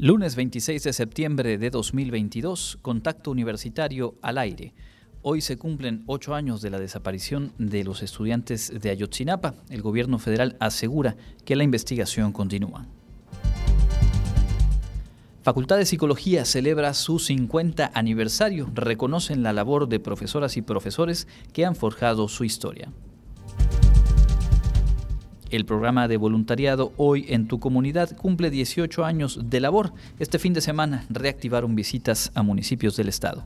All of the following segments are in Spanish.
Lunes 26 de septiembre de 2022, Contacto Universitario al aire. Hoy se cumplen ocho años de la desaparición de los estudiantes de Ayotzinapa. El gobierno federal asegura que la investigación continúa. Facultad de Psicología celebra su 50 aniversario. Reconocen la labor de profesoras y profesores que han forjado su historia. El programa de voluntariado Hoy en tu comunidad cumple 18 años de labor. Este fin de semana reactivaron visitas a municipios del estado.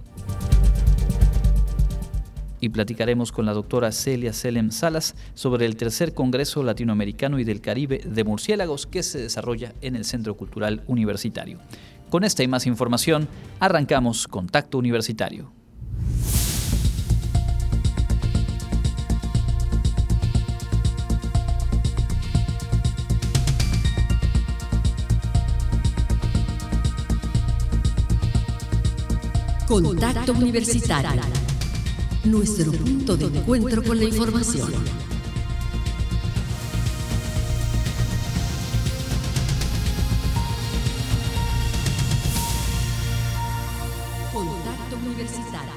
Y platicaremos con la doctora Celia Selem Salas sobre el tercer Congreso Latinoamericano y del Caribe de Murciélagos que se desarrolla en el Centro Cultural Universitario. Con esta y más información, arrancamos Contacto Universitario. Contacto Universitario. Nuestro punto de encuentro con la información. Contacto Universitario.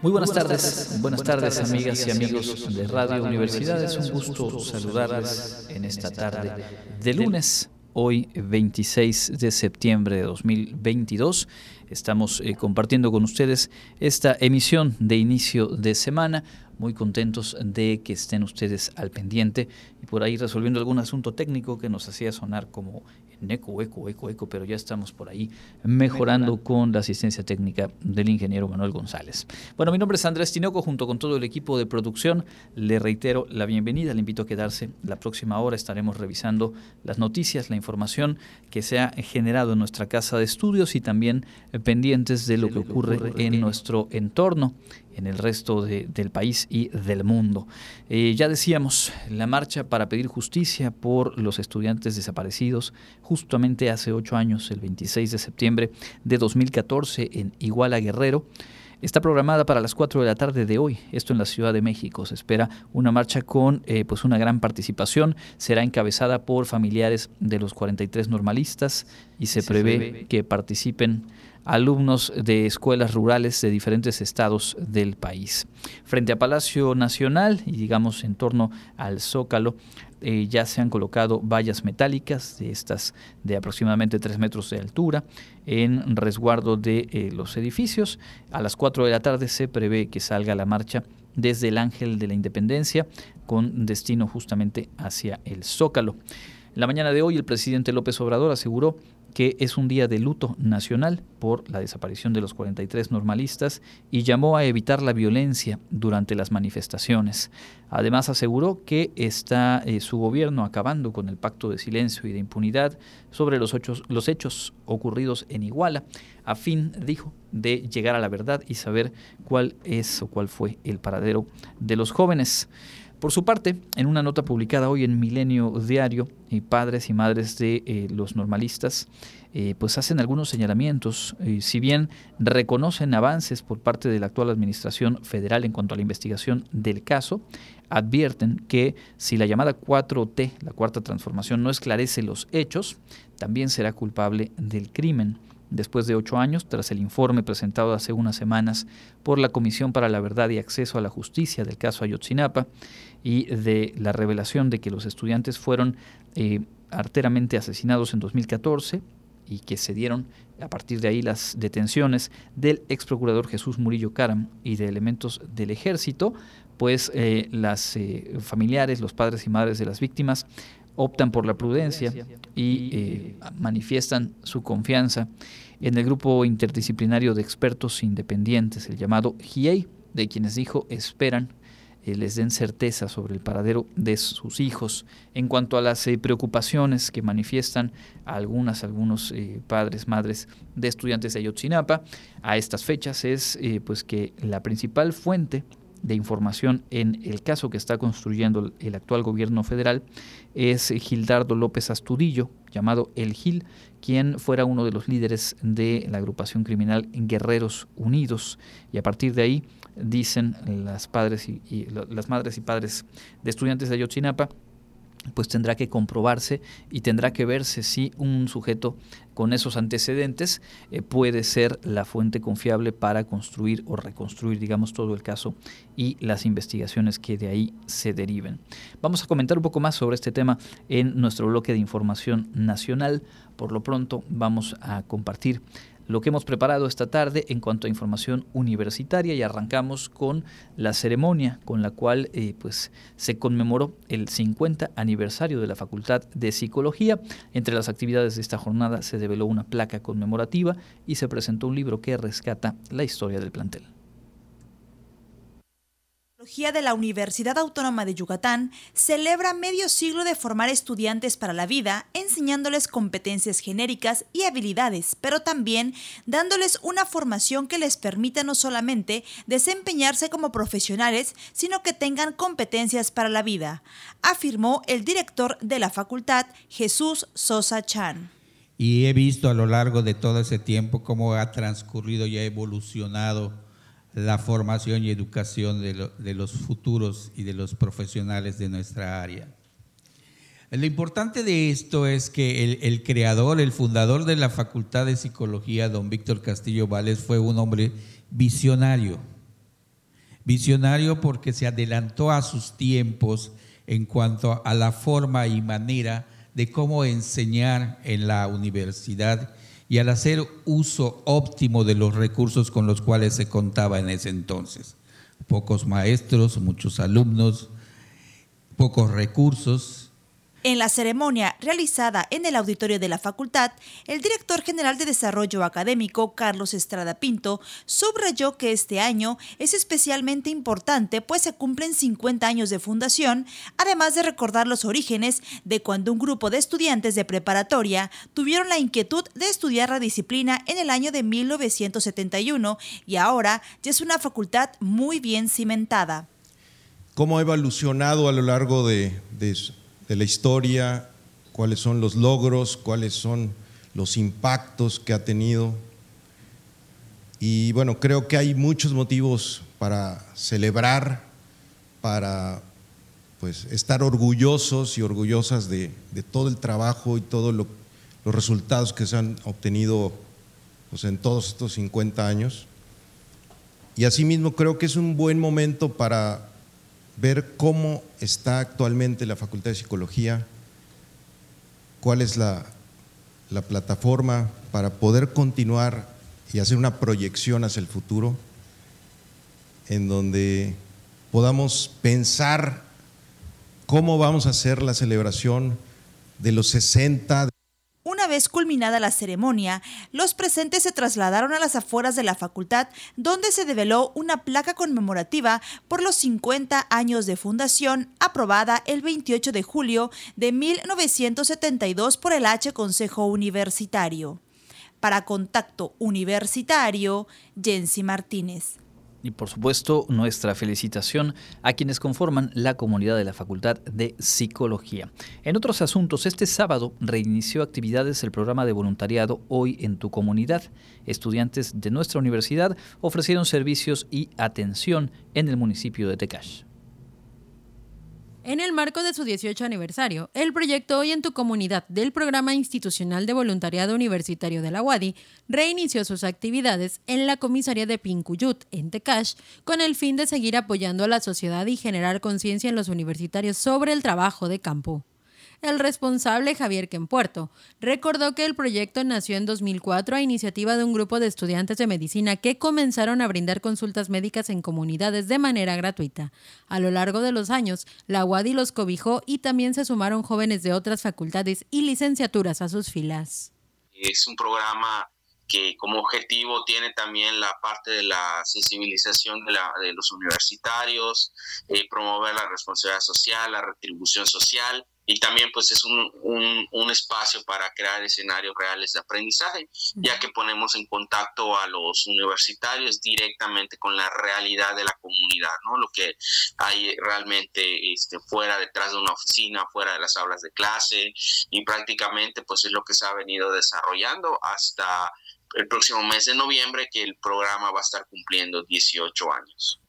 Muy buenas tardes, buenas tardes amigas y amigos de Radio Universidad. Es un gusto saludarles en esta tarde de lunes, hoy 26 de septiembre de 2022 Estamos eh, compartiendo con ustedes esta emisión de inicio de semana. Muy contentos de que estén ustedes al pendiente y por ahí resolviendo algún asunto técnico que nos hacía sonar como eco, eco, eco, eco, pero ya estamos por ahí mejorando con la asistencia técnica del ingeniero Manuel González. Bueno, mi nombre es Andrés Tinoco, junto con todo el equipo de producción, le reitero la bienvenida, le invito a quedarse. La próxima hora estaremos revisando las noticias, la información que se ha generado en nuestra casa de estudios y también pendientes de lo que ocurre en nuestro entorno en el resto del país y del mundo. Eh, ya decíamos, la marcha para pedir justicia por los estudiantes desaparecidos justamente hace ocho años, el 26 de septiembre de 2014 en Iguala Guerrero. Está programada para las 4 de la tarde de hoy, esto en la Ciudad de México. Se espera una marcha con eh, pues una gran participación. Será encabezada por familiares de los 43 normalistas y se, prevé que participen alumnos de escuelas rurales de diferentes estados del país. Frente a Palacio Nacional y digamos en torno al Zócalo, eh, ya se han colocado vallas metálicas de estas de aproximadamente 3 metros de altura en resguardo de eh, los edificios. A las 4 de la tarde se prevé que salga la marcha desde el Ángel de la Independencia con destino justamente hacia el Zócalo. En la mañana de hoy el presidente López Obrador aseguró que es un día de luto nacional por la desaparición de los 43 normalistas y llamó a evitar la violencia durante las manifestaciones. Además aseguró que está eh, su gobierno acabando con el pacto de silencio y de impunidad sobre los, los hechos ocurridos en Iguala, a fin, dijo, de llegar a la verdad y saber cuál es o cuál fue el paradero de los jóvenes. Por su parte, en una nota publicada hoy en Milenio Diario, eh, padres y madres de eh, los normalistas eh, pues hacen algunos señalamientos. si bien reconocen avances por parte de la actual administración federal en cuanto a la investigación del caso, advierten que si la llamada 4T, la cuarta transformación, no esclarece los hechos, también será culpable del crimen después de ocho años, tras el informe presentado hace unas semanas por la Comisión para la Verdad y Acceso a la Justicia del caso Ayotzinapa y de la revelación de que los estudiantes fueron eh, arteramente asesinados en 2014 y que se dieron a partir de ahí las detenciones del ex procurador Jesús Murillo Caram y de elementos del ejército, pues eh, las eh, familiares, los padres y madres de las víctimas optan por la prudencia y manifiestan su confianza en el grupo interdisciplinario de expertos independientes, el llamado GIEI, de quienes dijo esperan eh, les den certeza sobre el paradero de sus hijos. En cuanto a las eh, preocupaciones que manifiestan algunas, algunos padres, madres de estudiantes de Ayotzinapa, a estas fechas es pues que la principal fuente de información en el caso que está construyendo el actual gobierno federal es Gildardo López Astudillo, llamado El Gil, quien fuera uno de los líderes de la agrupación criminal Guerreros Unidos. Y a partir de ahí, dicen las, padres y, las madres y padres de estudiantes de Ayotzinapa, pues tendrá que comprobarse y tendrá que verse si un sujeto con esos antecedentes eh, puede ser la fuente confiable para construir o reconstruir, digamos, todo el caso y las investigaciones que de ahí se deriven. Vamos a comentar un poco más sobre este tema en nuestro bloque de información nacional. Por lo pronto vamos a compartir lo que hemos preparado esta tarde en cuanto a información universitaria y arrancamos con la ceremonia con la cual eh, pues, se conmemoró el 50 aniversario de la Facultad de Psicología. Entre las actividades de esta jornada se develó una placa conmemorativa y se presentó un libro que rescata la historia del plantel de la Universidad Autónoma de Yucatán celebra medio siglo de formar estudiantes para la vida, enseñándoles competencias genéricas y habilidades, pero también dándoles una formación que les permita no solamente desempeñarse como profesionales, sino que tengan competencias para la vida, afirmó el director de la facultad, Jesús Sosa Chan. Y he visto a lo largo de todo ese tiempo cómo ha transcurrido y ha evolucionado la formación y educación de, los futuros y de los profesionales de nuestra área. Lo importante de esto es que el, el, creador, el fundador de la Facultad de Psicología, don Víctor Castillo Vales, fue un hombre visionario. Visionario porque se adelantó a sus tiempos en cuanto a la forma y manera de cómo enseñar en la universidad y al hacer uso óptimo de los recursos con los cuales se contaba en ese entonces. Pocos maestros, muchos alumnos, pocos recursos, en la ceremonia realizada en el auditorio de la facultad, el director general de Desarrollo Académico, Carlos Estrada Pinto, subrayó que este año es especialmente importante pues se cumplen 50 años de fundación, además de recordar los orígenes de cuando un grupo de estudiantes de preparatoria tuvieron la inquietud de estudiar la disciplina en el año de 1971 y ahora ya es una facultad muy bien cimentada. ¿Cómo ha evolucionado a lo largo de, de de la historia, cuáles son los logros, cuáles son los impactos que ha tenido. Y bueno, creo que hay muchos motivos para celebrar, para pues estar orgullosos y orgullosas de, todo el trabajo y todos los resultados que se han obtenido pues, en todos estos 50 años. Y asimismo creo que es un buen momento para ver cómo está actualmente la Facultad de Psicología, cuál es la, plataforma para poder continuar y hacer una proyección hacia el futuro, en donde podamos pensar cómo vamos a hacer la celebración de los 60 una vez culminada la ceremonia, los presentes se trasladaron a las afueras de la facultad, donde se develó una placa conmemorativa por los 50 años de fundación, aprobada el 28 de julio de 1972 por el H Consejo Universitario. Para Contacto Universitario, Jensi Martínez. Y por supuesto, nuestra felicitación a quienes conforman la comunidad de la Facultad de Psicología. En otros asuntos, este sábado reinició actividades el programa de voluntariado Hoy en tu comunidad. Estudiantes de nuestra universidad ofrecieron servicios y atención en el municipio de Tecash. En el marco de su 18 aniversario, el proyecto Hoy en tu comunidad del Programa Institucional de Voluntariado Universitario de la UADI reinició sus actividades en la comisaría de Pincuyut, en Tecash, con el fin de seguir apoyando a la sociedad y generar conciencia en los universitarios sobre el trabajo de campo. El responsable Javier Quempuerto recordó que el proyecto nació en 2004 a iniciativa de un grupo de estudiantes de medicina que comenzaron a brindar consultas médicas en comunidades de manera gratuita. A lo largo de los años, la UADI los cobijó y también se sumaron jóvenes de otras facultades y licenciaturas a sus filas. Es un programa que como objetivo tiene también la parte de la sensibilización de, los universitarios, eh, promover la responsabilidad social, la retribución social y también pues es un, un, espacio para crear escenarios reales de aprendizaje, ya que ponemos en contacto a los universitarios directamente con la realidad de la comunidad, ¿no? Lo que hay realmente este, fuera, detrás de una oficina, fuera de las aulas de clase y prácticamente pues es lo que se ha venido desarrollando hasta el próximo mes de noviembre que el programa va a estar cumpliendo 18 años.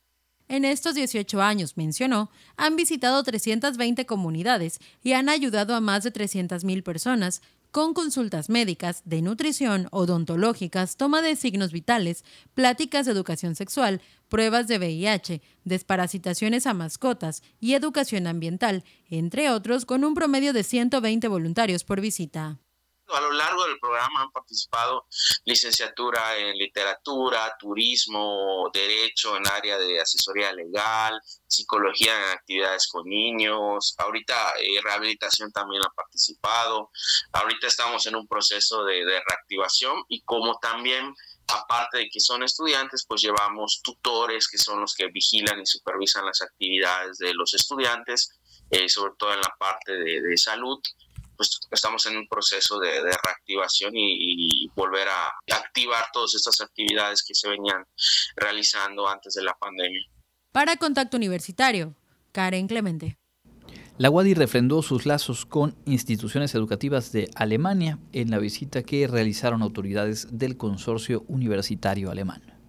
En estos 18 años, mencionó, han visitado 320 comunidades y han ayudado a más de 300.000 personas con consultas médicas, de nutrición, odontológicas, toma de signos vitales, pláticas de educación sexual, pruebas de VIH, desparasitaciones a mascotas y educación ambiental, entre otros, con un promedio de 120 voluntarios por visita. A lo largo del programa han participado licenciatura en literatura, turismo, derecho en área de asesoría legal, psicología en actividades con niños, ahorita eh, rehabilitación también ha participado, ahorita estamos en un proceso de, reactivación y como también aparte de que son estudiantes, pues llevamos tutores que son los que vigilan y supervisan las actividades de los estudiantes, eh, sobre todo en la parte de salud pues estamos en un proceso de, reactivación y, volver a activar todas estas actividades que se venían realizando antes de la pandemia. Para Contacto Universitario, Karen Clemente. La UADI refrendó sus lazos con instituciones educativas de Alemania en la visita que realizaron autoridades del consorcio universitario alemán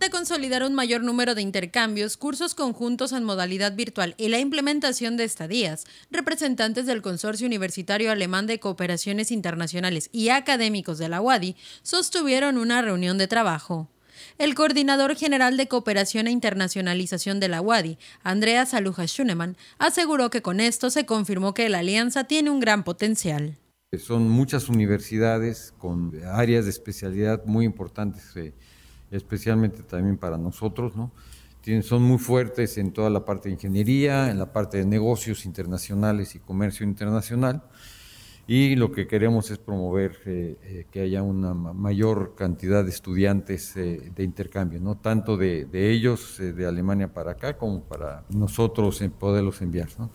de consolidar un mayor número de intercambios, cursos conjuntos en modalidad virtual y la implementación de estadías, representantes del Consorcio Universitario Alemán de Cooperaciones Internacionales y académicos de la UADI sostuvieron una reunión de trabajo. El coordinador general de Cooperación e Internacionalización de la UADI, Andrea Saluja Schunemann, aseguró que con esto se confirmó que la alianza tiene un gran potencial. Son muchas universidades con áreas de especialidad muy importantes. Eh, especialmente también para nosotros, ¿no? son muy fuertes en toda la parte de ingeniería, en la parte de negocios internacionales y comercio internacional. Y lo que queremos es promover eh, eh, que haya una mayor cantidad de estudiantes eh, de intercambio, no tanto de, de ellos de Alemania para acá como para nosotros poderlos enviar. ¿no?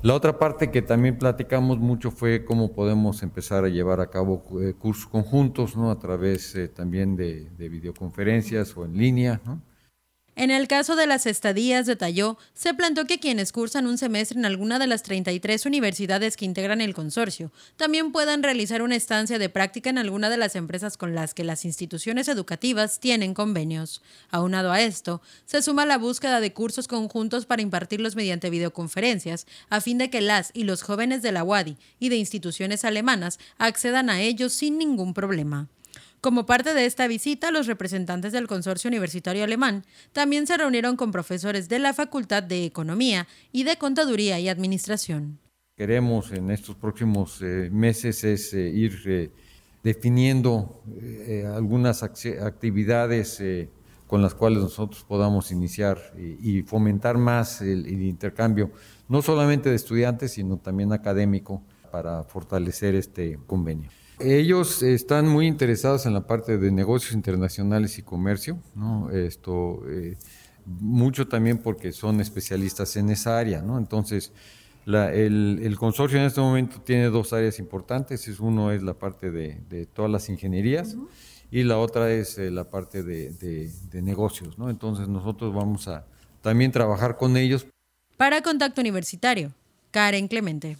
La otra parte que también platicamos mucho fue cómo podemos empezar a llevar a cabo eh, cursos conjuntos, ¿no? A través eh, también de, de, videoconferencias o en línea, ¿no? En el caso de las estadías, detalló, se planteó que quienes cursan un semestre en alguna de las 33 universidades que integran el consorcio también puedan realizar una estancia de práctica en alguna de las empresas con las que las instituciones educativas tienen convenios. Aunado a esto, se suma la búsqueda de cursos conjuntos para impartirlos mediante videoconferencias, a fin de que las y los jóvenes de la UADI y de instituciones alemanas accedan a ellos sin ningún problema. Como parte de esta visita, los representantes del Consorcio Universitario Alemán también se reunieron con profesores de la Facultad de Economía y de Contaduría y Administración. Queremos en estos próximos eh, meses es eh, ir eh, definiendo algunas actividades con las cuales nosotros podamos iniciar y, fomentar más el intercambio, no solamente de estudiantes, sino también académico, para fortalecer este convenio. Ellos están muy interesados en la parte de negocios internacionales y comercio, ¿no? Esto, eh, mucho también porque son especialistas en esa área, ¿no? Entonces, el, consorcio en este momento tiene dos áreas importantes. Es, uno es la parte de, todas las ingenierías y la otra es eh, la parte de, de negocios, ¿no? Entonces, nosotros vamos a también trabajar con ellos. Para Contacto Universitario, Karen Clemente.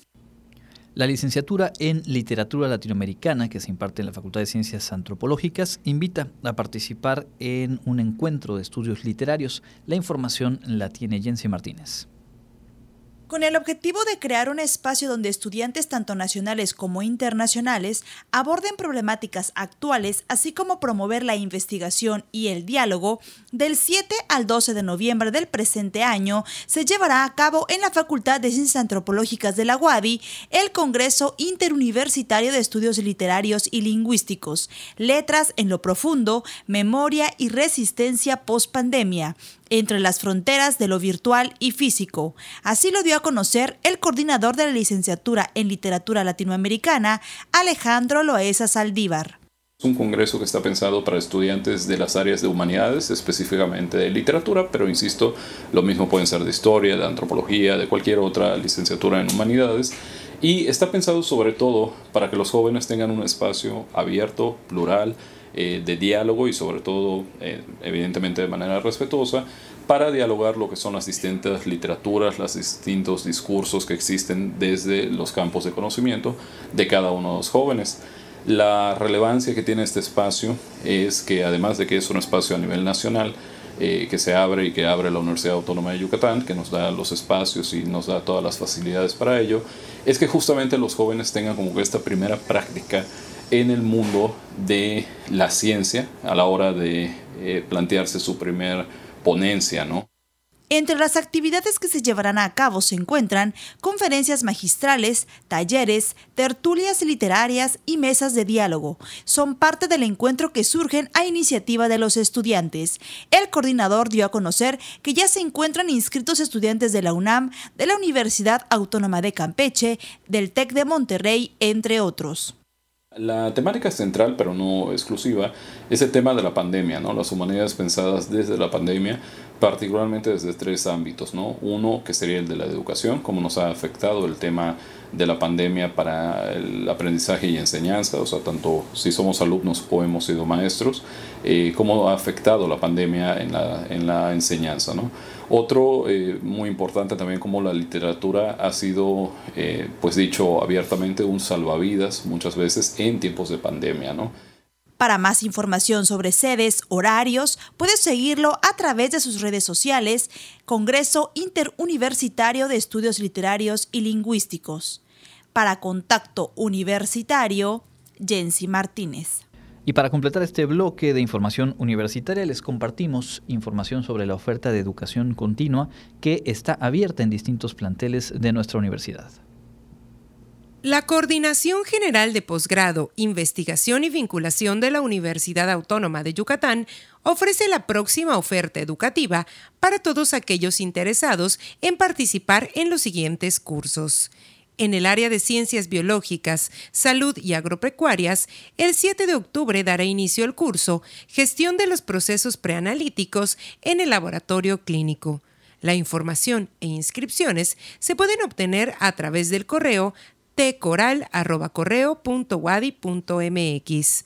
La licenciatura en Literatura Latinoamericana, que se imparte en la Facultad de Ciencias Antropológicas, invita a participar en un encuentro de estudios literarios. La información la tiene Jensi Martínez con el objetivo de crear un espacio donde estudiantes tanto nacionales como internacionales aborden problemáticas actuales, así como promover la investigación y el diálogo, del 7 al 12 de noviembre del presente año se llevará a cabo en la Facultad de Ciencias Antropológicas de la UADI el Congreso Interuniversitario de Estudios Literarios y Lingüísticos, Letras en lo Profundo, Memoria y Resistencia Post-Pandemia, entre las fronteras de lo virtual y físico. Así lo dio a conocer el coordinador de la licenciatura en literatura latinoamericana, Alejandro Loesa Saldívar. Es un congreso que está pensado para estudiantes de las áreas de humanidades, específicamente de literatura, pero insisto, lo mismo pueden ser de historia, de antropología, de cualquier otra licenciatura en humanidades. Y está pensado sobre todo para que los jóvenes tengan un espacio abierto, plural, eh, de diálogo y sobre todo, eh, evidentemente de manera respetuosa, para dialogar lo que son las distintas literaturas, los distintos discursos que existen desde los campos de conocimiento de cada uno de los jóvenes. La relevancia que tiene este espacio es que además de que es un espacio a nivel nacional, eh, que se abre y que abre la Universidad Autónoma de Yucatán, que nos da los espacios y nos da todas las facilidades para ello, es que justamente los jóvenes tengan como que esta primera práctica en el mundo de la ciencia a la hora de eh, plantearse su primer ponencia, ¿no? Entre las actividades que se llevarán a cabo se encuentran conferencias magistrales, talleres, tertulias literarias y mesas de diálogo. Son parte del encuentro que surgen a iniciativa de los estudiantes. El coordinador dio a conocer que ya se encuentran inscritos estudiantes de la UNAM, de la Universidad Autónoma de Campeche, del TEC de Monterrey, entre otros. La temática central, pero no exclusiva, es el tema de la pandemia, ¿no? Las humanidades pensadas desde la pandemia, particularmente desde tres ámbitos, ¿no? Uno, que sería el de la educación, cómo nos ha afectado el tema de la pandemia para el aprendizaje y enseñanza, o sea, tanto si somos alumnos o hemos sido maestros, eh, cómo ha afectado la pandemia en la, en la enseñanza, ¿no? Otro eh, muy importante también como la literatura ha sido, eh, pues dicho abiertamente, un salvavidas muchas veces en tiempos de pandemia, ¿no? Para más información sobre sedes, horarios, puedes seguirlo a través de sus redes sociales, Congreso Interuniversitario de Estudios Literarios y Lingüísticos. Para Contacto Universitario, Jensi Martínez. Y para completar este bloque de información universitaria les compartimos información sobre la oferta de educación continua que está abierta en distintos planteles de nuestra universidad. La Coordinación General de Posgrado, Investigación y Vinculación de la Universidad Autónoma de Yucatán ofrece la próxima oferta educativa para todos aquellos interesados en participar en los siguientes cursos en el área de ciencias biológicas, salud y agropecuarias, el 7 de octubre dará inicio el curso Gestión de los procesos preanalíticos en el laboratorio clínico. La información e inscripciones se pueden obtener a través del correo tcoral.correo.wadi.mx.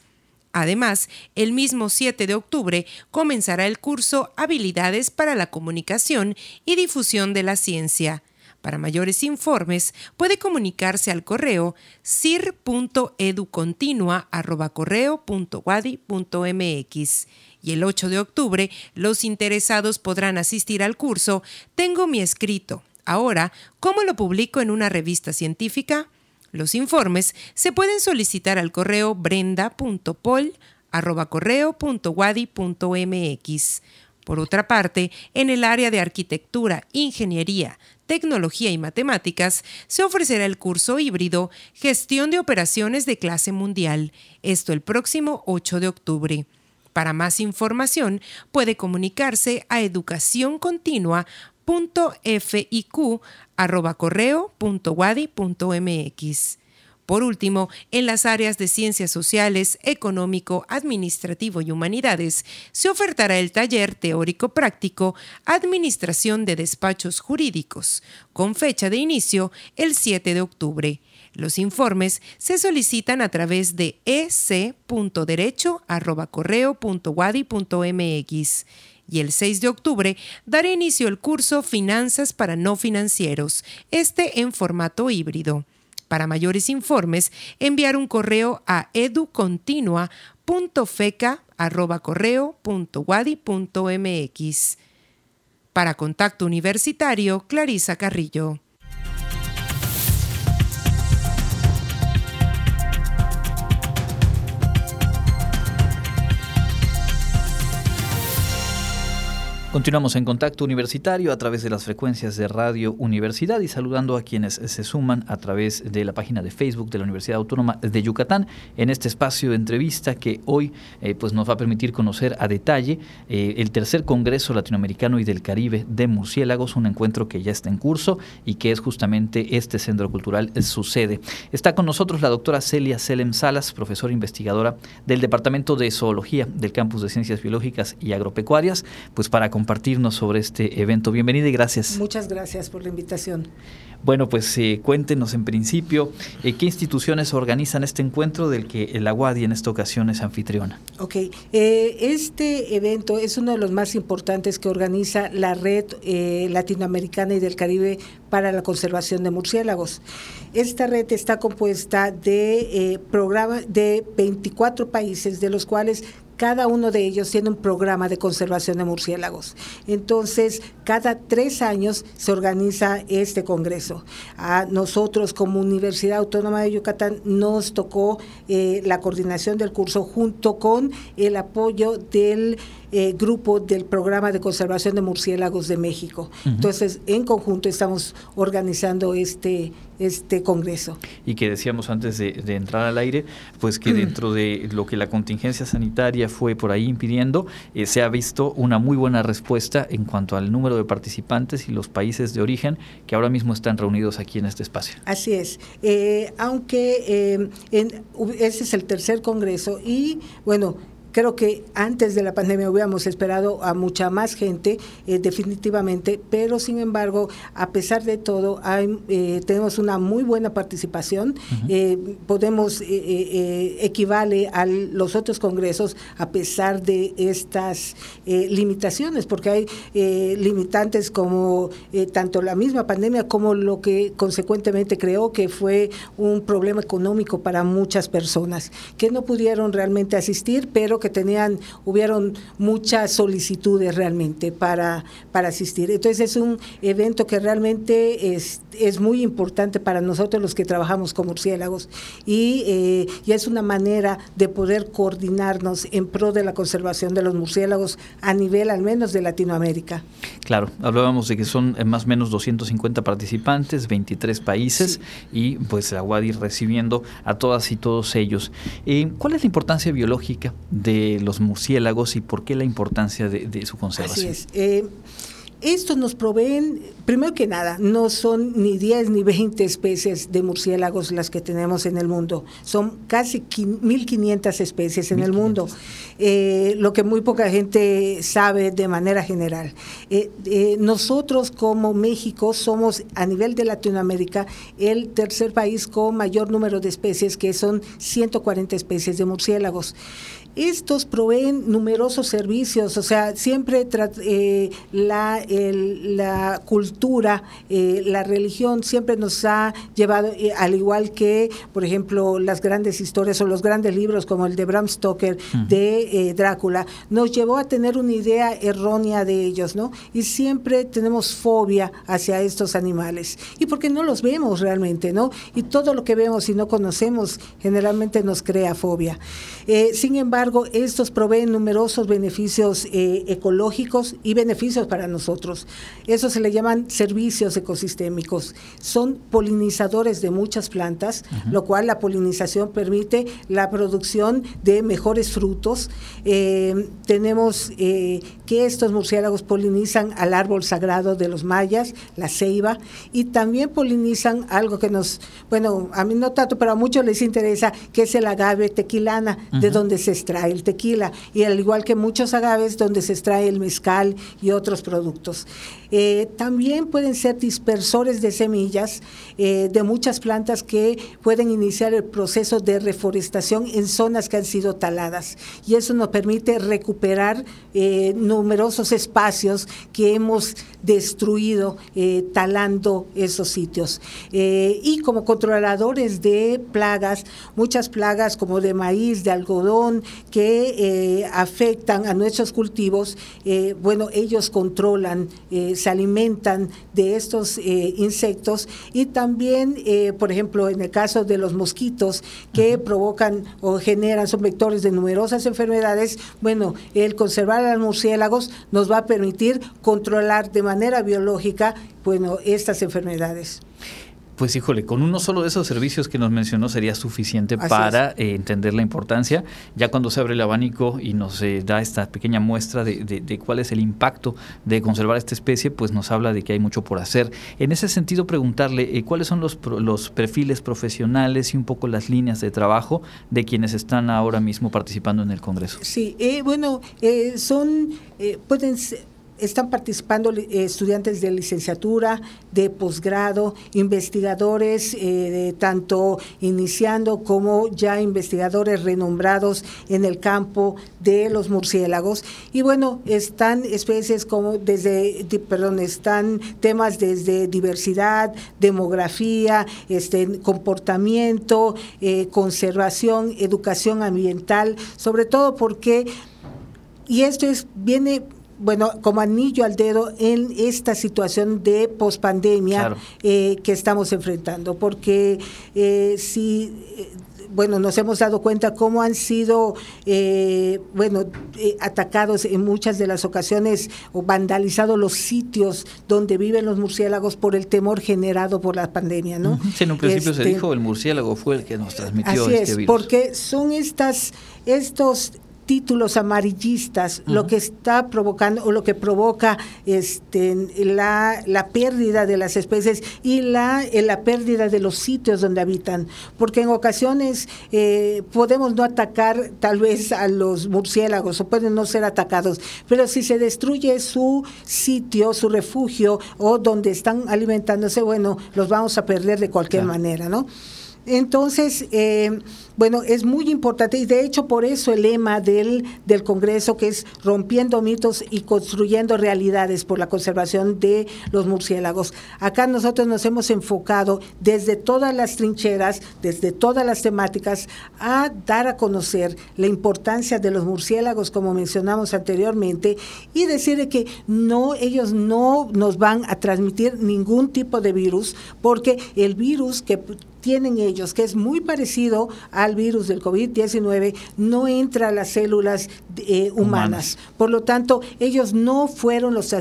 Además, el mismo 7 de octubre comenzará el curso Habilidades para la Comunicación y Difusión de la Ciencia para mayores informes, puede comunicarse al correo cir.educontinua.correo.wadi.mx. Y el 8 de octubre, los interesados podrán asistir al curso Tengo mi escrito. Ahora, ¿cómo lo publico en una revista científica? Los informes se pueden solicitar al correo brenda.pol.correo.wadi.mx. Por otra parte, en el área de arquitectura, ingeniería, tecnología y matemáticas, se ofrecerá el curso híbrido Gestión de Operaciones de Clase Mundial, esto el próximo 8 de octubre. Para más información, puede comunicarse a educación.fiq.correo.wadi.mx. Por último, en las áreas de ciencias sociales, económico, administrativo y humanidades, se ofertará el taller teórico práctico Administración de Despachos Jurídicos, con fecha de inicio el 7 de octubre. Los informes se solicitan a través de ec.derecho.correo.wadi.mx y el 6 de octubre dará inicio el curso Finanzas para no financieros, este en formato híbrido. Para mayores informes, enviar un correo a educontinua.feca.correo.wadi.mx. Para Contacto Universitario, Clarisa Carrillo. Continuamos en contacto universitario a través de las frecuencias de Radio Universidad y saludando a quienes se suman a través de la página de Facebook de la Universidad Autónoma de Yucatán en este espacio de entrevista que hoy eh, pues nos va a permitir conocer a detalle eh, el tercer Congreso Latinoamericano y del Caribe de Murciélagos, un encuentro que ya está en curso y que es justamente este centro cultural su sede. Está con nosotros la doctora Celia Selem Salas, profesora investigadora del Departamento de Zoología del Campus de Ciencias Biológicas y Agropecuarias, pues para compartirnos sobre este evento. Bienvenida y gracias. Muchas gracias por la invitación. Bueno, pues eh, cuéntenos en principio eh, qué instituciones organizan este encuentro del que el Aguadi en esta ocasión es anfitriona. Ok, eh, este evento es uno de los más importantes que organiza la Red Latinoamericana y del Caribe para la Conservación de Murciélagos. Esta red está compuesta de programas de 24 países, de los cuales cada uno de ellos tiene un programa de conservación de murciélagos. Entonces, cada tres años se organiza este congreso. A nosotros como Universidad Autónoma de Yucatán nos tocó eh, la coordinación del curso junto con el apoyo del eh, grupo del Programa de Conservación de Murciélagos de México. Entonces, en conjunto estamos organizando este, este congreso. Y que decíamos antes de, entrar al aire, pues que dentro de lo que la contingencia sanitaria fue por ahí impidiendo, eh, se ha visto una muy buena respuesta en cuanto al número de participantes y los países de origen que ahora mismo están reunidos aquí en este espacio. Así es. Eh, aunque en, ese es el tercer congreso y bueno, Creo que antes de la pandemia hubiéramos esperado a mucha más gente, eh, definitivamente, pero sin embargo, a pesar de todo, hay, eh, tenemos una muy buena participación. Eh, podemos, equivale a los otros congresos a pesar de estas limitaciones, porque hay limitantes como tanto la misma pandemia como lo que consecuentemente creó que fue un problema económico para muchas personas que no pudieron realmente asistir, pero que tenían, hubieron muchas solicitudes realmente para, para asistir. Entonces es un evento que realmente es, es muy importante para nosotros los que trabajamos con murciélagos y, eh, y es una manera de poder coordinarnos en pro de la conservación de los murciélagos a nivel al menos de Latinoamérica. Claro, hablábamos de que son eh, más o menos 250 participantes, 23 países y pues la UADI recibiendo a todas y todos ellos. Eh, ¿Cuál es la importancia biológica de los murciélagos y por qué la importancia de, su conservación. Así es. Eh, estos nos proveen, primero que nada, no son ni 10 ni 20 especies de murciélagos las que tenemos en el mundo, son casi 1.500 especies en el mundo, eh, lo que muy poca gente sabe de manera general. Eh, nosotros como México somos a nivel de Latinoamérica el tercer país con mayor número de especies, que son 140 especies de murciélagos. Estos proveen numerosos servicios, o sea, siempre eh, la, la, cultura, eh, la religión siempre nos ha llevado, eh, al igual que, por ejemplo, las grandes historias o los grandes libros como el de Bram Stoker de Drácula, nos llevó a tener una idea errónea de ellos, ¿no? Y siempre tenemos fobia hacia estos animales. Y porque no los vemos realmente, ¿no? Y todo lo que vemos y no conocemos generalmente nos crea fobia. sin embargo, estos proveen numerosos beneficios eh, ecológicos y beneficios para nosotros. Eso se le llaman servicios ecosistémicos. Son polinizadores de muchas plantas, lo cual la polinización permite la producción de mejores frutos. Eh, tenemos eh, que estos murciélagos polinizan al árbol sagrado de los mayas, la ceiba, y también polinizan algo que nos, bueno, a mí no tanto, pero a muchos les interesa, que es el agave tequilana, de donde se extrae el tequila y al igual que muchos agaves donde se extrae el mezcal y otros productos. Eh, también pueden ser dispersores de semillas eh, de muchas plantas que pueden iniciar el proceso de reforestación en zonas que han sido taladas y eso nos permite recuperar eh, numerosos espacios que hemos destruido talando esos sitios. y como controladores de plagas, muchas plagas como de maíz, de algodón, que afectan a nuestros cultivos, bueno, ellos controlan se alimentan de estos eh, insectos y también, eh, por ejemplo, en el caso de los mosquitos que provocan o generan, son vectores de numerosas enfermedades, bueno, el conservar a los murciélagos nos va a permitir controlar de manera biológica, bueno, estas enfermedades. Pues híjole, con uno solo de esos servicios que nos mencionó sería suficiente para eh, entender la importancia. Ya cuando se abre el abanico y nos eh, da esta pequeña muestra de, cuál es el impacto de conservar esta especie, pues nos habla de que hay mucho por hacer. En ese sentido, preguntarle eh, cuáles son los, los perfiles profesionales y un poco las líneas de trabajo de quienes están ahora mismo participando en el Congreso. Sí, bueno, son, pueden ser están participando estudiantes de licenciatura, de posgrado, investigadores de tanto iniciando como ya investigadores renombrados en el campo de los murciélagos. Y bueno, están especies como desde, perdón, están temas desde diversidad, demografía, este, comportamiento, eh, conservación, educación ambiental, sobre todo porque, y esto es, viene bueno, como anillo al dedo en esta situación de pospandemia eh, que estamos enfrentando, porque eh, si bueno, nos hemos dado cuenta cómo han sido, eh, bueno, eh, atacados en muchas de las ocasiones o vandalizados los sitios donde viven los murciélagos por el temor generado por la pandemia, ¿no? Sí, en un principio se este, dijo el murciélago fue el que nos transmitió así este es, Porque son estas, estos títulos amarillistas, lo que está provocando o lo que provoca este, la, la pérdida de las especies y la, eh, la pérdida de los sitios donde habitan, porque en ocasiones eh, podemos no atacar tal vez a los murciélagos o pueden no ser atacados, pero si se destruye su sitio, su refugio o donde están alimentándose, bueno, los vamos a perder de cualquier manera, ¿no? Entonces, eh, bueno, es muy importante y de hecho por eso el lema del, del Congreso que es rompiendo mitos y construyendo realidades por la conservación de los murciélagos. Acá nosotros nos hemos enfocado desde todas las trincheras, desde todas las temáticas, a dar a conocer la importancia de los murciélagos, como mencionamos anteriormente, y decir que no, ellos no nos van a transmitir ningún tipo de virus, porque el virus que tienen ellos, que es muy parecido al virus del COVID-19, no entra a las células eh, humanas. Por lo tanto, ellos no fueron los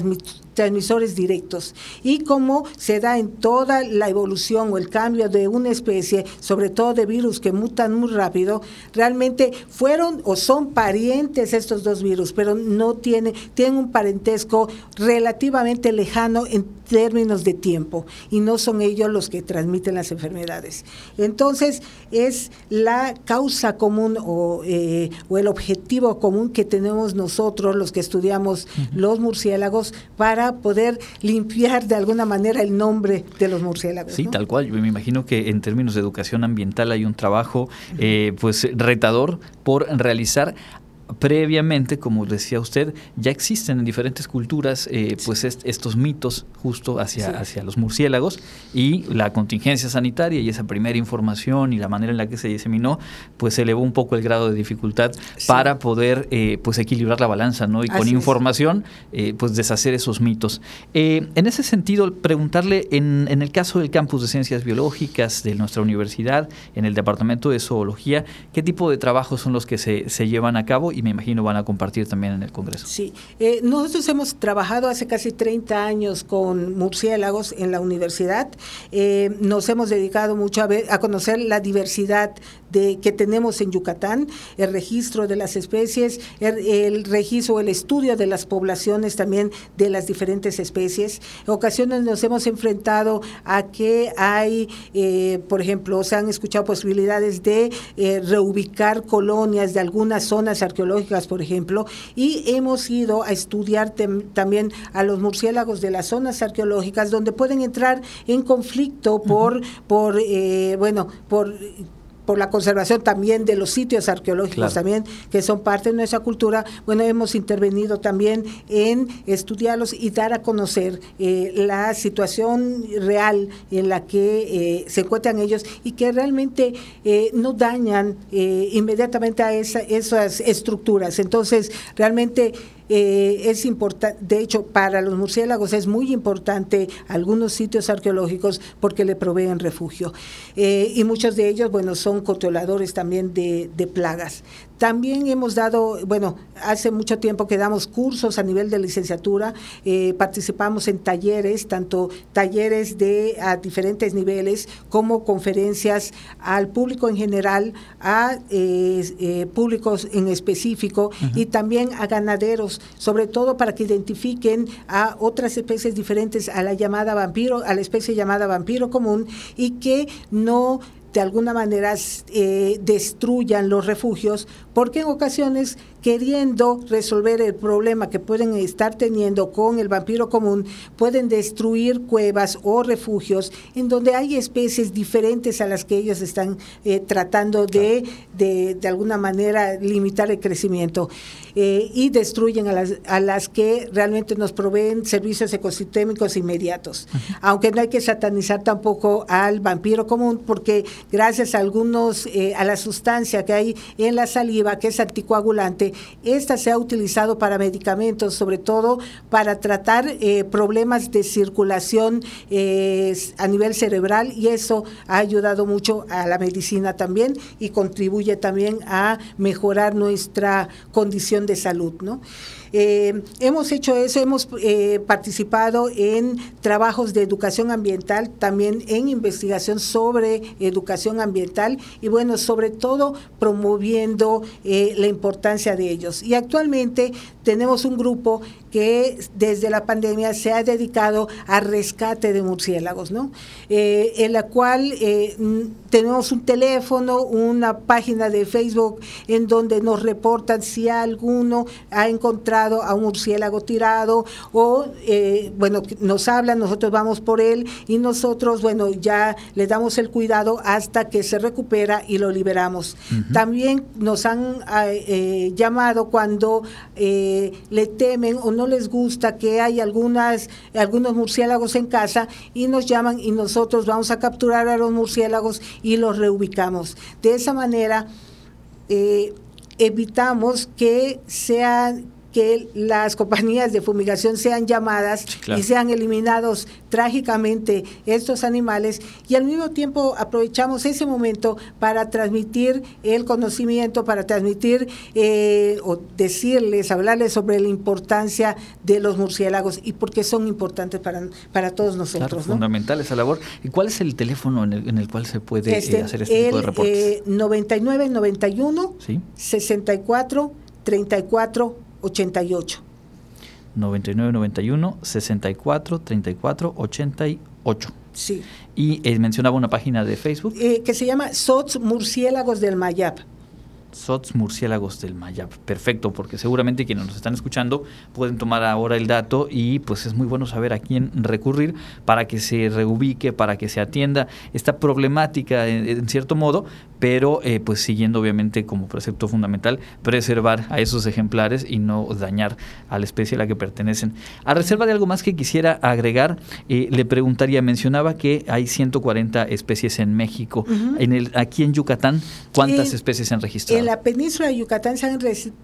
transmisores directos. Y como se da en toda la evolución o el cambio de una especie, sobre todo de virus que mutan muy rápido, realmente fueron o son parientes estos dos virus, pero no tienen, tienen un parentesco relativamente lejano en términos de tiempo y no son ellos los que transmiten las enfermedades. Entonces, es la causa común o, eh, o el objetivo común que tenemos nosotros, los que estudiamos los murciélagos, para poder limpiar de alguna manera el nombre de los murciélagos. Sí, tal cual. Yo me imagino que en términos de educación ambiental hay un trabajo eh, pues retador por realizar previamente, como decía usted, ya existen en diferentes culturas eh, pues estos mitos justo hacia, hacia los murciélagos y la contingencia sanitaria y esa primera información y la manera en la que se diseminó, pues elevó un poco el grado de dificultad para poder eh, pues equilibrar la balanza, ¿no? Y con información, eh, pues deshacer esos mitos. en ese sentido, preguntarle, en, en el caso del campus de ciencias biológicas de nuestra universidad, en el departamento de zoología, ¿qué tipo de trabajos son los que se, se llevan a cabo? Me imagino van a compartir también en el Congreso. Sí, eh, nosotros hemos trabajado hace casi 30 años con murciélagos en la universidad. Eh, nos hemos dedicado mucho a, a conocer la diversidad de, que tenemos en Yucatán, el registro de las especies, el, registro, el estudio de las poblaciones también de las diferentes especies. En ocasiones nos hemos enfrentado a que hay, eh, por ejemplo, se han escuchado posibilidades de reubicar colonias de algunas zonas arqueológicas por ejemplo, y hemos ido a estudiar también a los murciélagos de las zonas arqueológicas donde pueden entrar en conflicto por, por eh, bueno, por por la conservación también de los sitios arqueológicos también, que son parte de nuestra cultura, bueno, hemos intervenido también en estudiarlos y dar a conocer eh, la situación real en la que eh, se encuentran ellos y que realmente eh, no dañan inmediatamente a esa, esas estructuras. Entonces, realmente eh, es importante, de hecho, para los murciélagos es muy importante algunos sitios arqueológicos porque le proveen refugio. Eh, y muchos de ellos, bueno, son controladores también de, de plagas. También hemos dado, bueno, hace mucho tiempo que damos cursos a nivel de licenciatura, eh, participamos en talleres, tanto talleres de a diferentes niveles como conferencias al público en general, a eh, eh, públicos en específico y también a ganaderos, sobre todo para que identifiquen a otras especies diferentes a la llamada vampiro, a la especie llamada vampiro común y que no de alguna manera eh, destruyan los refugios, porque en ocasiones queriendo resolver el problema que pueden estar teniendo con el vampiro común, pueden destruir cuevas o refugios en donde hay especies diferentes a las que ellos están eh, tratando de, de, de, alguna manera limitar el crecimiento. Eh, y destruyen a las, a las que realmente nos proveen servicios ecosistémicos inmediatos. Aunque no hay que satanizar tampoco al vampiro común, porque gracias a algunos, eh, a la sustancia que hay en la saliva, que es anticoagulante, esta se ha utilizado para medicamentos, sobre todo para tratar eh, problemas de circulación a nivel cerebral, y eso ha ayudado mucho a la medicina también y contribuye también a mejorar nuestra condición de salud, ¿no? Eh, hemos hecho eso, hemos eh, participado en trabajos de educación ambiental, también en investigación sobre educación ambiental y bueno, sobre todo promoviendo eh, la importancia de ellos. Y actualmente tenemos un grupo que desde la pandemia se ha dedicado a rescate de murciélagos, ¿no? en la cual tenemos un teléfono, una página de Facebook en donde nos reportan si alguno ha encontrado a un murciélago tirado o, eh, bueno, nos hablan, nosotros vamos por él y nosotros, bueno, ya le damos el cuidado hasta que se recupera y lo liberamos. También nos han ah, eh, llamado cuando eh, le temen o no les gusta que hay algunas, algunos murciélagos en casa y nos llaman y nosotros vamos a capturar a los murciélagos y los reubicamos. De esa manera, evitamos que sean que las compañías de fumigación sean llamadas y sean eliminados trágicamente estos animales y al mismo tiempo aprovechamos ese momento para transmitir el conocimiento, para transmitir eh, o decirles, hablarles sobre la importancia de los murciélagos y por qué son importantes para, para todos nosotros. Claro, fundamental esa labor. ¿Y cuál es el teléfono en el, cual se puede eh, este, hacer este tipo de reportes? Eh, 99 91 64 34 88. 99 91 64 34 88. Sí. Y eh, mencionaba una página de Facebook. Eh, que se llama SOTS Murciélagos del Mayab. SOTS Murciélagos del Mayab. Perfecto, porque seguramente quienes nos están escuchando pueden tomar ahora el dato y pues es muy bueno saber a quién recurrir para que se reubique, para que se atienda esta problemática en, cierto modo, pero eh, pues siguiendo obviamente como precepto fundamental preservar a esos ejemplares y no dañar a la especie a la que pertenecen. A reserva de algo más que quisiera agregar, eh, le preguntaría, mencionaba que hay 140 especies en México. en el, aquí en Yucatán, ¿cuántas especies se han registrado? En la península de Yucatán se han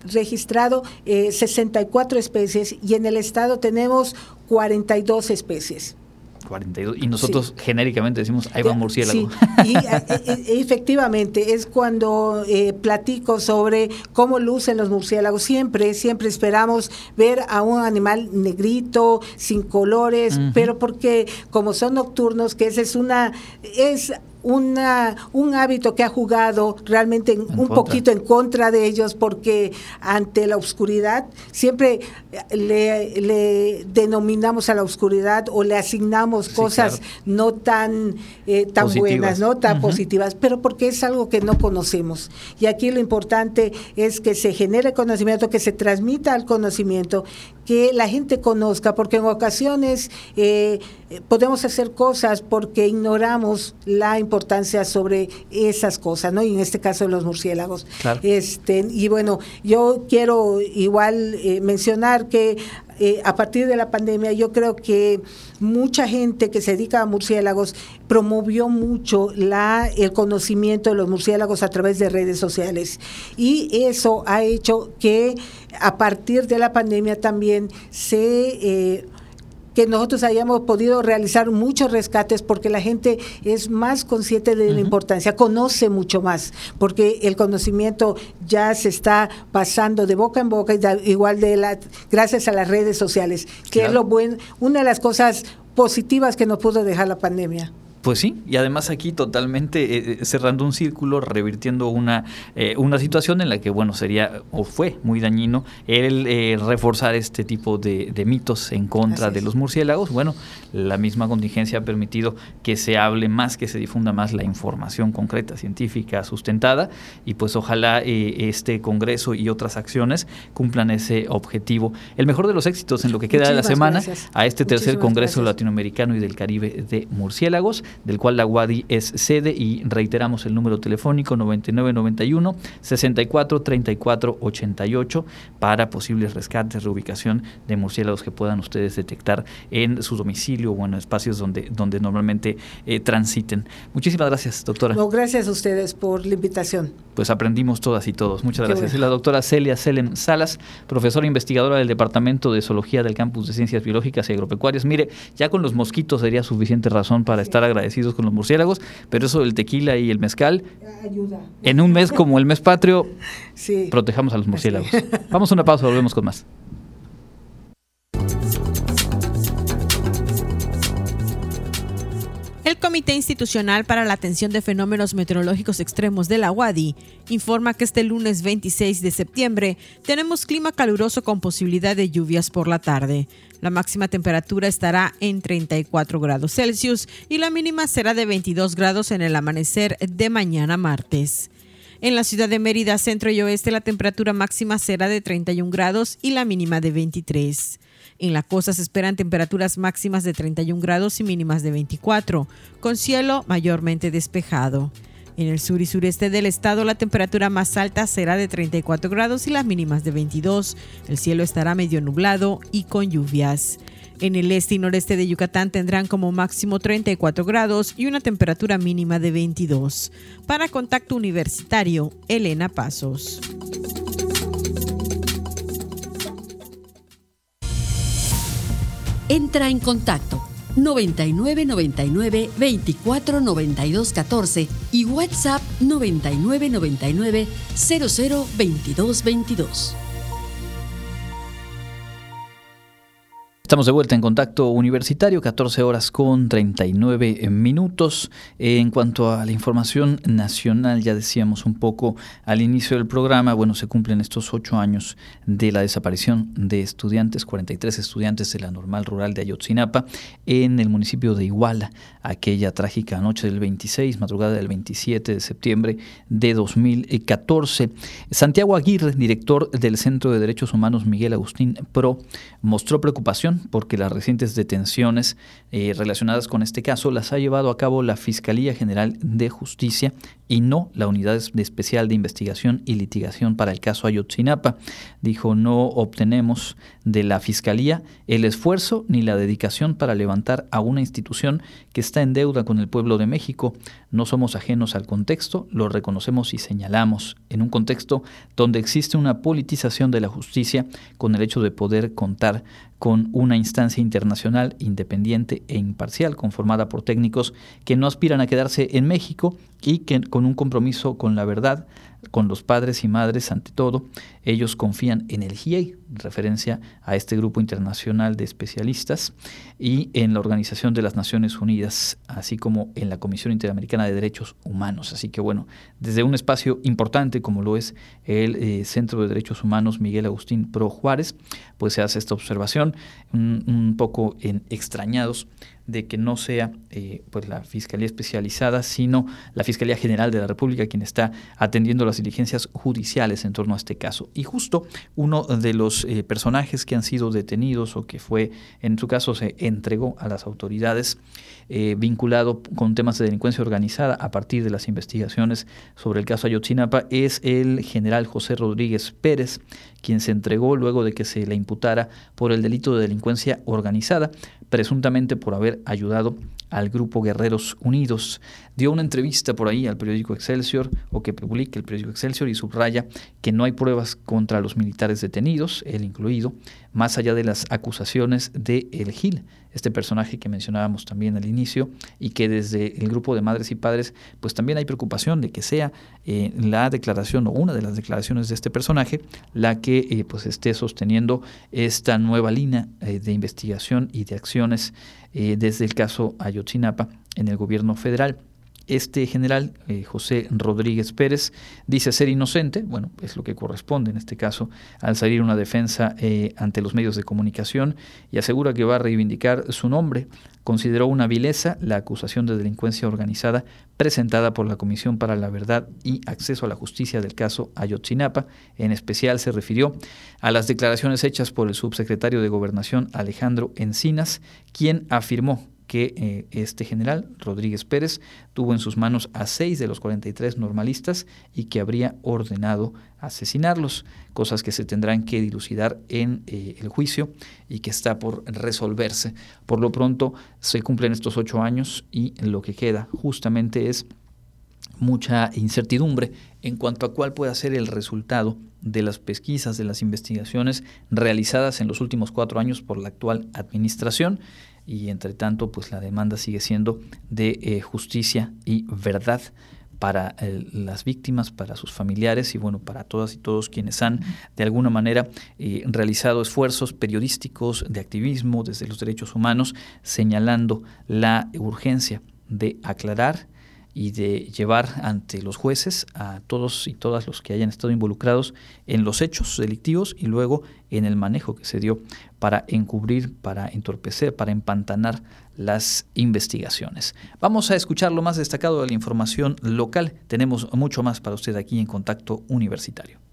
registrado 64 eh, especies y en el estado tenemos 42 especies. 42. Y nosotros genéricamente decimos, ahí va un murciélago. Sí. Y e, efectivamente es cuando eh, platico sobre cómo lucen los murciélagos. Siempre, siempre esperamos ver a un animal negrito, sin colores, pero porque como son nocturnos, que esa es una, es una, un hábito que ha jugado realmente un poquito en contra de ellos porque ante la oscuridad siempre le, denominamos a la oscuridad o le asignamos cosas no tan, eh, tan buenas, no tan positivas, pero porque es algo que no conocemos. Y aquí lo importante es que se genere conocimiento, que se transmita el conocimiento, que la gente conozca, porque en ocasiones eh, podemos hacer cosas porque ignoramos la importancia sobre esas cosas, ¿no? Y en este caso los murciélagos. Este, y bueno, yo quiero igual eh, mencionar que eh, a partir de la pandemia yo creo que mucha gente que se dedica a murciélagos promovió mucho la, el conocimiento de los murciélagos a través de redes sociales. Y eso ha hecho que a partir de la pandemia también se... Eh, que nosotros hayamos podido realizar muchos rescates porque la gente es más consciente de la importancia, conoce mucho más, porque el conocimiento ya se está pasando de boca en boca, igual de la, gracias a las redes sociales, que es lo bueno, una de las cosas positivas que nos pudo dejar la pandemia Pues sí, y además aquí totalmente eh, eh, cerrando un círculo, revirtiendo una, eh, una situación en la que, bueno, sería o fue muy dañino el reforzar este tipo de, mitos en contra de los murciélagos. Bueno, la misma contingencia ha permitido que se hable más, que se difunda más la información concreta, científica, sustentada, y pues ojalá este Congreso y otras acciones cumplan ese objetivo. El mejor de los éxitos en lo que queda de la semana a este tercer Congreso Latinoamericano y del Caribe de Murciélagos del cual la UADI es sede y reiteramos el número telefónico 9991 64 34 88 para posibles rescates, reubicación de murciélagos que puedan ustedes detectar en su domicilio o en espacios donde, donde normalmente eh, transiten. Muchísimas gracias, doctora. No, gracias a ustedes por la invitación. Pues aprendimos todas y todos. Muchas gracias. Es la doctora Celia Selem Salas, profesora investigadora del Departamento de Zoología del Campus de Ciencias Biológicas y Agropecuarias. Mire, ya con los mosquitos sería suficiente razón para estar agradecidos con los murciélagos, pero eso del tequila y el mezcal, Ayuda. en un mes como el mes patrio, protejamos a los murciélagos. Vamos a una pausa, volvemos con más. El Comité Institucional para la Atención de Fenómenos Meteorológicos Extremos de la UADI informa que este lunes 26 de septiembre tenemos clima caluroso con posibilidad de lluvias por la tarde. La máxima temperatura estará en 34 grados Celsius y la mínima será de 22 grados en el amanecer de mañana martes. En la ciudad de Mérida, centro y oeste, la temperatura máxima será de 31 grados y la mínima de 23. En la costa se esperan temperaturas máximas de 31 grados y mínimas de 24, con cielo mayormente despejado. En el sur y sureste del estado la temperatura más alta será de 34 grados y las mínimas de 22. El cielo estará medio nublado y con lluvias. En el este y noreste de Yucatán tendrán como máximo 34 grados y una temperatura mínima de 22. Para Contacto Universitario, Elena Pasos. Entra en contacto 99 99 24 92 14 y WhatsApp 99 99 00 22 22. Estamos de vuelta en contacto universitario, 14 horas con 39 minutos. En cuanto a la información nacional, ya decíamos un poco al inicio del programa, bueno, se cumplen estos ocho años de la desaparición de estudiantes, 43 estudiantes de la normal rural de Ayotzinapa en el municipio de Iguala, aquella trágica noche del 26, madrugada del 27 de septiembre de 2014. Santiago Aguirre, director del Centro de Derechos Humanos Miguel Agustín Pro, mostró preocupación porque las recientes detenciones eh, relacionadas con este caso las ha llevado a cabo la Fiscalía General de Justicia y no la Unidad Especial de Investigación y Litigación para el caso Ayotzinapa. Dijo, no obtenemos de la Fiscalía el esfuerzo ni la dedicación para levantar a una institución que está en deuda con el pueblo de México. No somos ajenos al contexto, lo reconocemos y señalamos, en un contexto donde existe una politización de la justicia con el hecho de poder contar con una instancia internacional independiente e imparcial conformada por técnicos que no aspiran a quedarse en México y que con un compromiso con la verdad, con los padres y madres ante todo, ellos confían en el GIEI, referencia a este grupo internacional de especialistas, y en la Organización de las Naciones Unidas, así como en la Comisión Interamericana de Derechos Humanos. Así que bueno, desde un espacio importante como lo es el eh, Centro de Derechos Humanos Miguel Agustín Pro Juárez, pues se hace esta observación, un, poco en, extrañados de que no sea eh, pues la Fiscalía Especializada, sino la Fiscalía General de la República quien está atendiendo las diligencias judiciales en torno a este caso. Y justo uno de los eh, personajes que han sido detenidos o que fue, en su caso, se entregó a las autoridades eh, vinculado con temas de delincuencia organizada a partir de las investigaciones sobre el caso Ayotzinapa es el general José Rodríguez Pérez, quien se entregó luego de que se le imputara por el delito de delincuencia organizada, presuntamente por haber ayudado al grupo Guerreros Unidos. Dio una entrevista por ahí al periódico Excelsior, o que publica el periódico Excelsior, y subraya que no hay pruebas contra los militares detenidos, él incluido, más allá de las acusaciones de El Gil, este personaje que mencionábamos también al inicio y que desde el grupo de madres y padres pues también hay preocupación de que sea eh, la declaración o una de las declaraciones de este personaje la que eh, pues esté sosteniendo esta nueva línea eh, de investigación y de acciones desde el caso Ayotzinapa en el gobierno federal. Este general, eh, José Rodríguez Pérez, dice ser inocente, bueno, es lo que corresponde en este caso al salir una defensa eh, ante los medios de comunicación y asegura que va a reivindicar su nombre. Consideró una vileza la acusación de delincuencia organizada presentada por la Comisión para la Verdad y Acceso a la Justicia del caso Ayotzinapa. En especial se refirió a las declaraciones hechas por el subsecretario de Gobernación Alejandro Encinas, quien afirmó que eh, este general, Rodríguez Pérez, tuvo en sus manos a seis de los 43 normalistas y que habría ordenado asesinarlos, cosas que se tendrán que dilucidar en eh, el juicio y que está por resolverse. Por lo pronto se cumplen estos ocho años y lo que queda justamente es mucha incertidumbre en cuanto a cuál puede ser el resultado de las pesquisas, de las investigaciones realizadas en los últimos cuatro años por la actual administración. Y entre tanto pues la demanda sigue siendo de eh, justicia y verdad para eh, las víctimas, para sus familiares y bueno, para todas y todos quienes han de alguna manera eh, realizado esfuerzos periodísticos de activismo desde los derechos humanos, señalando la urgencia de aclarar y de llevar ante los jueces a todos y todas los que hayan estado involucrados en los hechos delictivos y luego en el manejo que se dio para encubrir, para entorpecer, para empantanar las investigaciones. Vamos a escuchar lo más destacado de la información local. Tenemos mucho más para usted aquí en Contacto Universitario.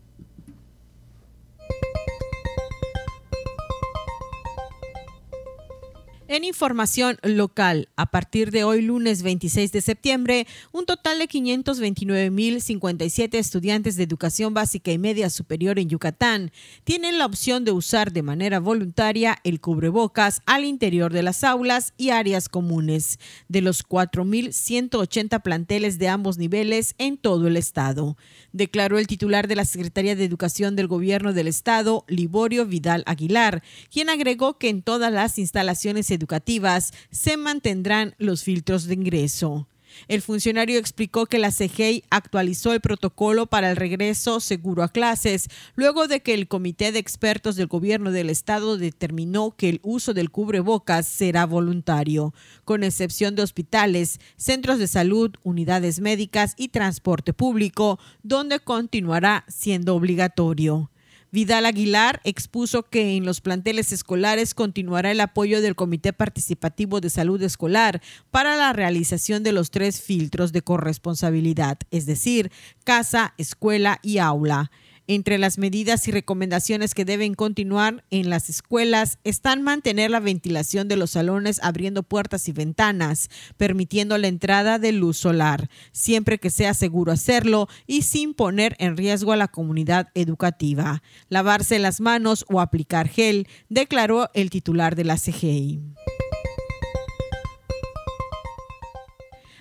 En información local, a partir de hoy lunes 26 de septiembre, un total de 529.057 estudiantes de educación básica y media superior en Yucatán tienen la opción de usar de manera voluntaria el cubrebocas al interior de las aulas y áreas comunes de los 4.180 planteles de ambos niveles en todo el estado, declaró el titular de la Secretaría de Educación del Gobierno del Estado, Liborio Vidal Aguilar, quien agregó que en todas las instalaciones educativas educativas se mantendrán los filtros de ingreso. El funcionario explicó que la CGI actualizó el protocolo para el regreso seguro a clases, luego de que el Comité de Expertos del Gobierno del Estado determinó que el uso del cubrebocas será voluntario, con excepción de hospitales, centros de salud, unidades médicas y transporte público, donde continuará siendo obligatorio. Vidal Aguilar expuso que en los planteles escolares continuará el apoyo del Comité Participativo de Salud Escolar para la realización de los tres filtros de corresponsabilidad, es decir, casa, escuela y aula. Entre las medidas y recomendaciones que deben continuar en las escuelas están mantener la ventilación de los salones abriendo puertas y ventanas, permitiendo la entrada de luz solar, siempre que sea seguro hacerlo y sin poner en riesgo a la comunidad educativa. Lavarse las manos o aplicar gel, declaró el titular de la CGI.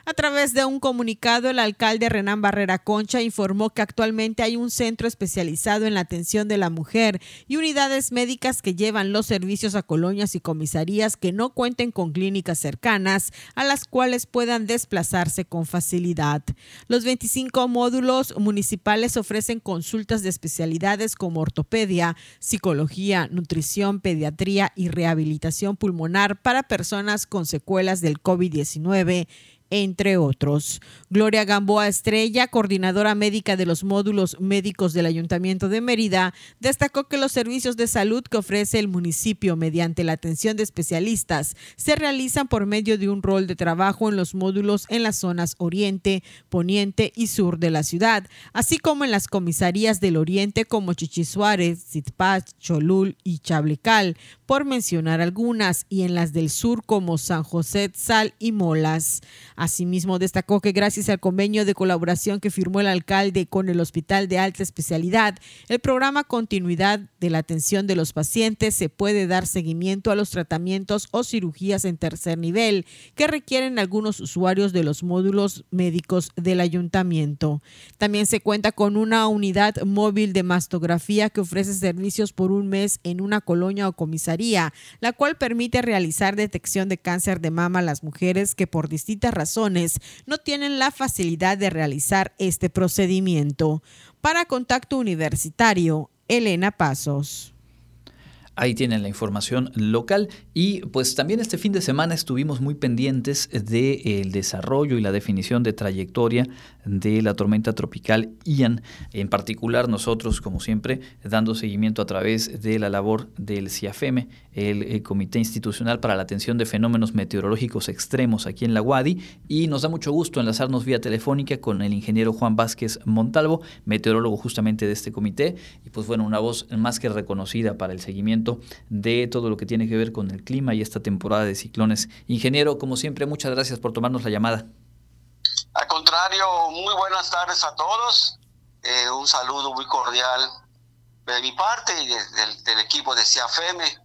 A través de un comunicado, el alcalde Renán Barrera Concha informó que actualmente hay un centro especializado en la atención de la mujer y unidades médicas que llevan los servicios a colonias y comisarías que no cuenten con clínicas cercanas a las cuales puedan desplazarse con facilidad. Los 25 módulos municipales ofrecen consultas de especialidades como ortopedia, psicología, nutrición, pediatría y rehabilitación pulmonar para personas con secuelas del COVID-19 entre otros. Gloria Gamboa Estrella, coordinadora médica de los módulos médicos del Ayuntamiento de Mérida, destacó que los servicios de salud que ofrece el municipio mediante la atención de especialistas se realizan por medio de un rol de trabajo en los módulos en las zonas oriente, poniente y sur de la ciudad, así como en las comisarías del oriente como Chichisuárez, Zitpach, Cholul y Chablecal, por mencionar algunas, y en las del sur como San José, Sal y Molas. Asimismo, destacó que gracias al convenio de colaboración que firmó el alcalde con el Hospital de Alta Especialidad, el programa Continuidad de la Atención de los Pacientes se puede dar seguimiento a los tratamientos o cirugías en tercer nivel que requieren algunos usuarios de los módulos médicos del ayuntamiento. También se cuenta con una unidad móvil de mastografía que ofrece servicios por un mes en una colonia o comisaría, la cual permite realizar detección de cáncer de mama a las mujeres que por distintas razones no tienen la facilidad de realizar este procedimiento. Para Contacto Universitario, Elena Pasos. Ahí tienen la información local. Y pues también este fin de semana estuvimos muy pendientes del desarrollo y la definición de trayectoria de la tormenta tropical Ian. En particular nosotros, como siempre, dando seguimiento a través de la labor del CIAFEME, el, el, Comité Institucional para la Atención de Fenómenos Meteorológicos Extremos aquí en la UADI y nos da mucho gusto enlazarnos vía telefónica con el ingeniero Juan Vázquez Montalvo, meteorólogo justamente de este comité. Y pues bueno, una voz más que reconocida para el seguimiento de todo lo que tiene que ver con el clima y esta temporada de ciclones. Ingeniero, como siempre, muchas gracias por tomarnos la llamada. Al contrario, muy buenas tardes a todos. Eh, un saludo muy cordial de mi parte y de, de, del equipo de CIAFEME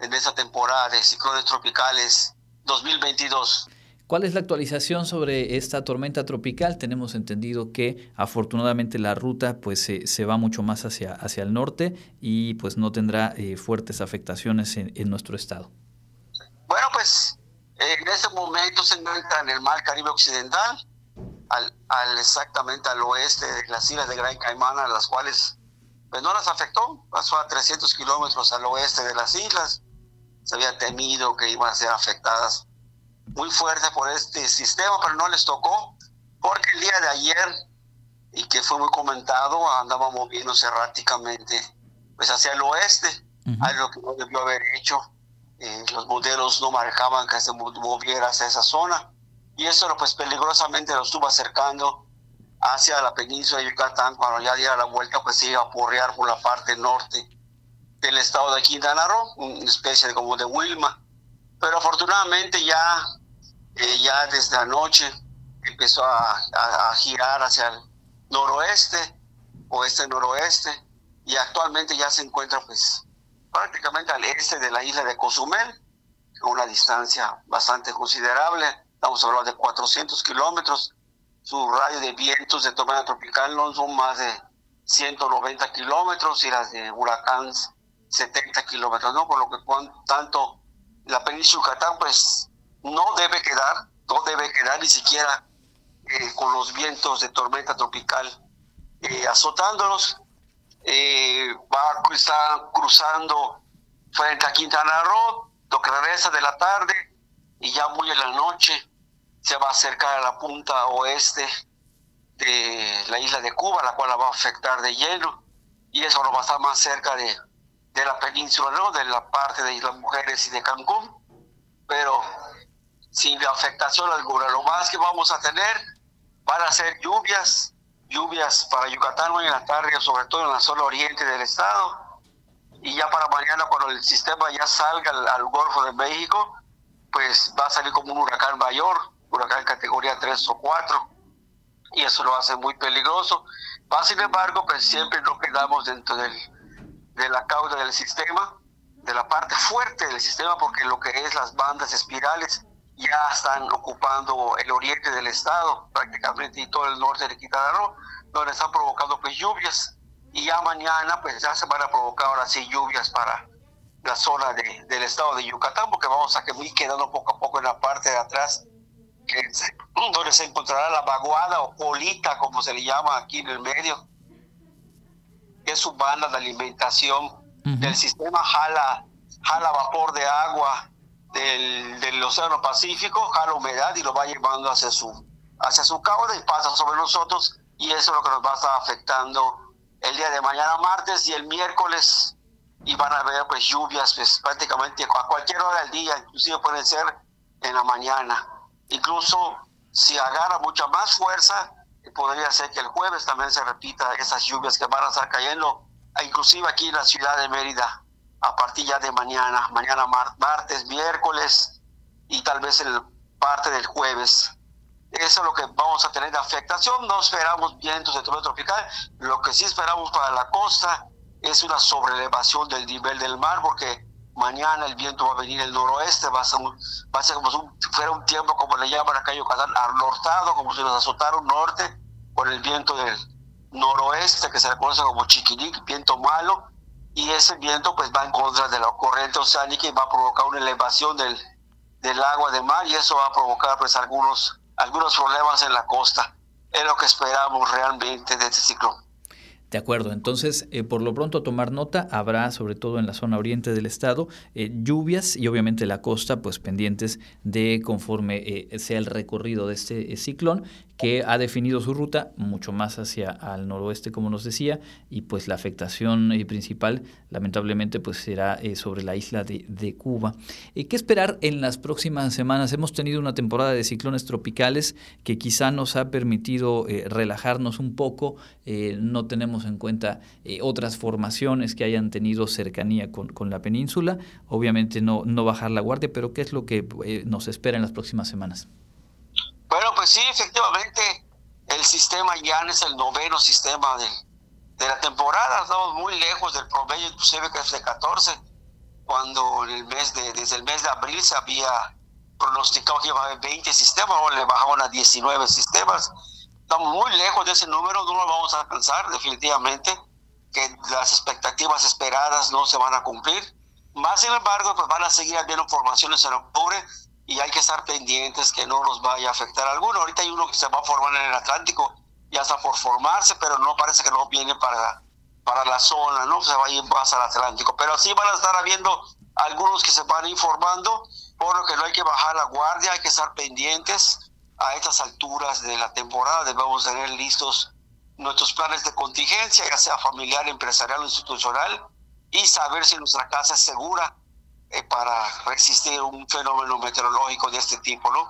en esta temporada de ciclones tropicales 2022. ¿Cuál es la actualización sobre esta tormenta tropical? Tenemos entendido que afortunadamente la ruta pues se, se va mucho más hacia, hacia el norte y pues no tendrá eh, fuertes afectaciones en, en, nuestro estado. Bueno, pues eh, en este momento se encuentra en el mar Caribe Occidental, al, exactamente al oeste de las islas de Gran Caimán, a las cuales pues no las afectó, pasó a 300 kilómetros al oeste de las islas, se había temido que iban a ser afectadas muy fuerte por este sistema, pero no les tocó, porque el día de ayer, y que fue muy comentado, andaba moviéndose erráticamente pues hacia el oeste, uh -huh. algo que no debió haber hecho. Eh, los modelos no marcaban que se moviera hacia esa zona, y eso pues peligrosamente lo estuvo acercando hacia la península de Yucatán, cuando ya diera la vuelta, pues se iba a porrear por la parte norte del estado de Quintana Roo, una especie de, como de Wilma pero afortunadamente ya, eh, ya desde anoche empezó a, a, a, girar hacia el noroeste, oeste-noroeste, y actualmente ya se encuentra pues prácticamente al este de la isla de Cozumel, a una distancia bastante considerable, estamos hablando de 400 kilómetros, su radio de vientos de tormenta tropical no son más de 190 kilómetros y las de huracán 70 kilómetros, ¿no? Por lo que tanto la península Yucatán pues no debe quedar, no debe quedar ni siquiera eh, con los vientos de tormenta tropical eh, azotándolos. Eh, va a estar cruzando frente a Quintana Roo, lo que regresa de la tarde y ya muy en la noche se va a acercar a la punta oeste de la isla de Cuba, la cual la va a afectar de lleno y eso lo va a estar más cerca de, de la península, de la parte de Islas Mujeres y de Cancún, pero sin afectación alguna. Lo más que vamos a tener van a ser lluvias, lluvias para Yucatán hoy en la tarde, sobre todo en la zona oriente del estado, y ya para mañana cuando el sistema ya salga al, al Golfo de México, pues va a salir como un huracán mayor, huracán categoría 3 o 4, y eso lo hace muy peligroso. Va, sin embargo, pues siempre nos quedamos dentro del de la cauda del sistema, de la parte fuerte del sistema, porque lo que es las bandas espirales ya están ocupando el oriente del estado, prácticamente y todo el norte de Quintana Roo, donde están provocando pues lluvias. Y ya mañana pues ya se van a provocar ahora sí lluvias para la zona de, del estado de Yucatán, porque vamos a ir quedando poco a poco en la parte de atrás, que se, donde se encontrará la vaguada o colita, como se le llama aquí en el medio, que es su banda de alimentación uh -huh. del sistema, jala, jala vapor de agua del, Océano Pacífico, jala humedad y lo va llevando hacia su, hacia su cauda y pasa sobre nosotros y eso es lo que nos va a estar afectando el día de mañana martes y el miércoles y van a haber pues lluvias pues prácticamente a cualquier hora del día, inclusive pueden ser en la mañana. Incluso si agarra mucha más fuerza, podría ser que el jueves también se repita esas lluvias que van a estar cayendo, inclusive aquí en la ciudad de Mérida, a partir ya de mañana, mañana mar martes, miércoles y tal vez el parte del jueves. Eso es lo que vamos a tener de afectación. No esperamos vientos de tormenta tropical. Lo que sí esperamos para la costa es una sobrelevación del nivel del mar, porque mañana el viento va a venir del noroeste, va a ser, va a ser como si fuera un tiempo, como le llaman acá en Yucatán, anortado, como si nos azotara un norte con el viento del noroeste, que se le conoce como chiquinic, viento malo, y ese viento pues va en contra de la corriente oceánica y va a provocar una elevación del, del agua de mar y eso va a provocar pues algunos, algunos problemas en la costa. Es lo que esperamos realmente de este ciclón. De acuerdo, entonces eh, por lo pronto tomar nota, habrá sobre todo en la zona oriente del estado eh, lluvias y obviamente la costa pues pendientes de conforme eh, sea el recorrido de este ciclón que ha definido su ruta mucho más hacia al noroeste, como nos decía, y pues la afectación eh, principal, lamentablemente, pues será eh, sobre la isla de, de Cuba. Eh, ¿Qué esperar en las próximas semanas? Hemos tenido una temporada de ciclones tropicales que quizá nos ha permitido relajarnos un poco, no tenemos en cuenta otras formaciones que hayan tenido cercanía con, con, la península, obviamente no, no bajar la guardia, pero ¿qué es lo que nos espera en las próximas semanas? Bueno, pues sí, efectivamente, el sistema ya es el noveno sistema de, de la temporada. Estamos muy lejos del promedio, inclusive que es de 14, cuando en el mes de, desde el mes de abril se había pronosticado que iba a haber 20 sistemas, o le bajaban a 19 sistemas. Estamos muy lejos de ese número, no lo vamos a alcanzar definitivamente, que las expectativas esperadas no se van a cumplir. Más sin embargo, pues van a seguir habiendo formaciones en octubre y hay que estar pendientes que no nos vaya a afectar alguno. Ahorita hay uno que se va a formar en el Atlántico, ya está por formarse, pero no parece que no viene para, para la zona, ¿no? Se va a ir más al Atlántico. Pero sí van a estar habiendo algunos que se van informando, por lo que no hay que bajar la guardia, hay que estar pendientes a estas alturas de la temporada. Debemos tener listos nuestros planes de contingencia, ya sea familiar, empresarial o institucional, y saber si nuestra casa es segura eh, para resistir un fenómeno meteorológico de este tipo, ¿no?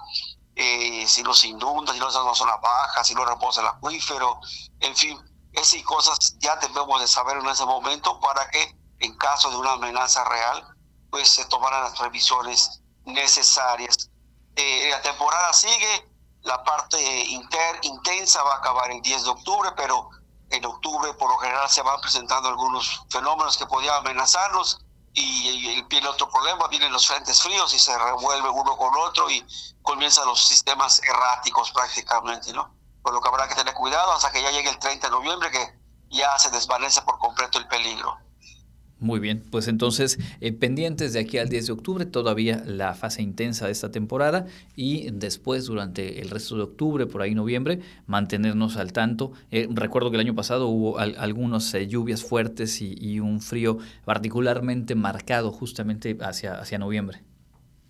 Eh, si nos inunda, si no estamos en una baja, si no reposa el acuífero, en fin, esas cosas ya debemos de saber en ese momento para que en caso de una amenaza real, pues se tomaran las previsiones necesarias. Eh, la temporada sigue, la parte inter, intensa va a acabar el 10 de octubre, pero en octubre por lo general se van presentando algunos fenómenos que podían amenazarnos y, viene otro problema, vienen los frentes fríos y se revuelve uno con otro y comienzan los sistemas erráticos prácticamente, ¿no? Por lo que habrá que tener cuidado hasta que ya llegue el 30 de noviembre que ya se desvanece por completo el peligro. Muy bien, pues entonces eh, pendientes de aquí al 10 de octubre, todavía la fase intensa de esta temporada y después durante el resto de octubre, por ahí noviembre, mantenernos al tanto. Eh, recuerdo que el año pasado hubo algunas eh, lluvias fuertes y, un frío particularmente marcado justamente hacia, hacia noviembre.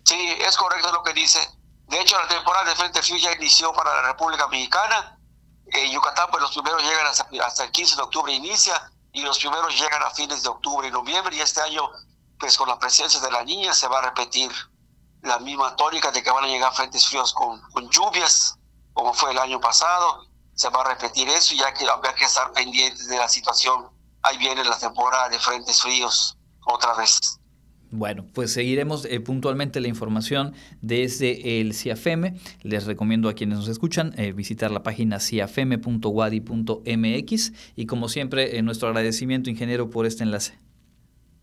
Sí, es correcto lo que dice. De hecho, la temporada de Frente Frío ya inició para la República Mexicana. En Yucatán, pues los primeros llegan hasta, hasta el 15 de octubre, inicia y los primeros llegan a fines de octubre y noviembre y este año pues con la presencia de la niña se va a repetir la misma tónica de que van a llegar frentes fríos con, lluvias como fue el año pasado. Se va a repetir eso ya que habrá que estar pendientes de la situación. Ahí viene la temporada de frentes fríos otra vez bueno, pues seguiremos eh, puntualmente la información desde el CIAFEME. Les recomiendo a quienes nos escuchan eh, visitar la página ciafeme.wadi.mx y como siempre, eh, nuestro agradecimiento, ingeniero, por este enlace.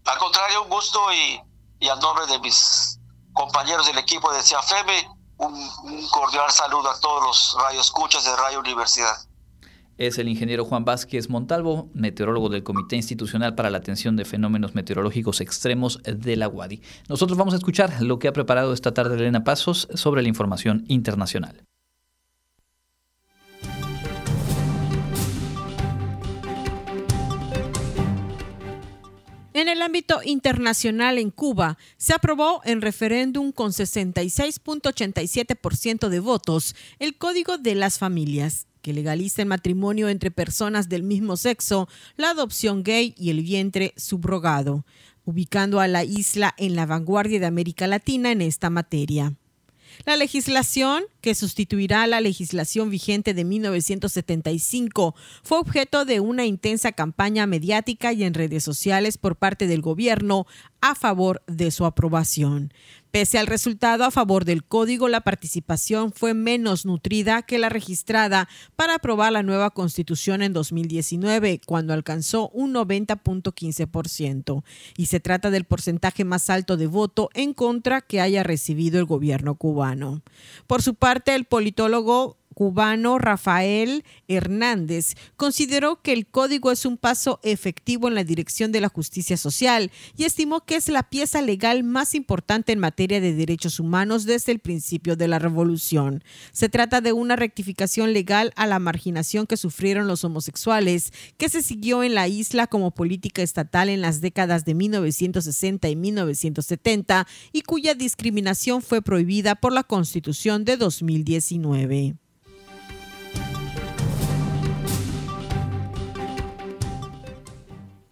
Al contrario, un gusto y, y a nombre de mis compañeros del equipo de CIAFEME, un, un cordial saludo a todos los radioescuchas de Radio Universidad es el ingeniero Juan Vázquez Montalvo, meteorólogo del Comité Institucional para la Atención de Fenómenos Meteorológicos Extremos de la UADI. Nosotros vamos a escuchar lo que ha preparado esta tarde Elena Pasos sobre la información internacional. En el ámbito internacional en Cuba, se aprobó en referéndum con 66.87% de votos el Código de las Familias que legaliza el matrimonio entre personas del mismo sexo, la adopción gay y el vientre subrogado, ubicando a la isla en la vanguardia de América Latina en esta materia. La legislación, que sustituirá a la legislación vigente de 1975, fue objeto de una intensa campaña mediática y en redes sociales por parte del gobierno a favor de su aprobación. Pese al resultado a favor del código, la participación fue menos nutrida que la registrada para aprobar la nueva constitución en 2019, cuando alcanzó un 90.15%. Y se trata del porcentaje más alto de voto en contra que haya recibido el gobierno cubano. Por su parte, el politólogo cubano Rafael Hernández consideró que el código es un paso efectivo en la dirección de la justicia social y estimó que es la pieza legal más importante en materia de derechos humanos desde el principio de la revolución. Se trata de una rectificación legal a la marginación que sufrieron los homosexuales, que se siguió en la isla como política estatal en las décadas de 1960 y 1970 y cuya discriminación fue prohibida por la Constitución de 2019.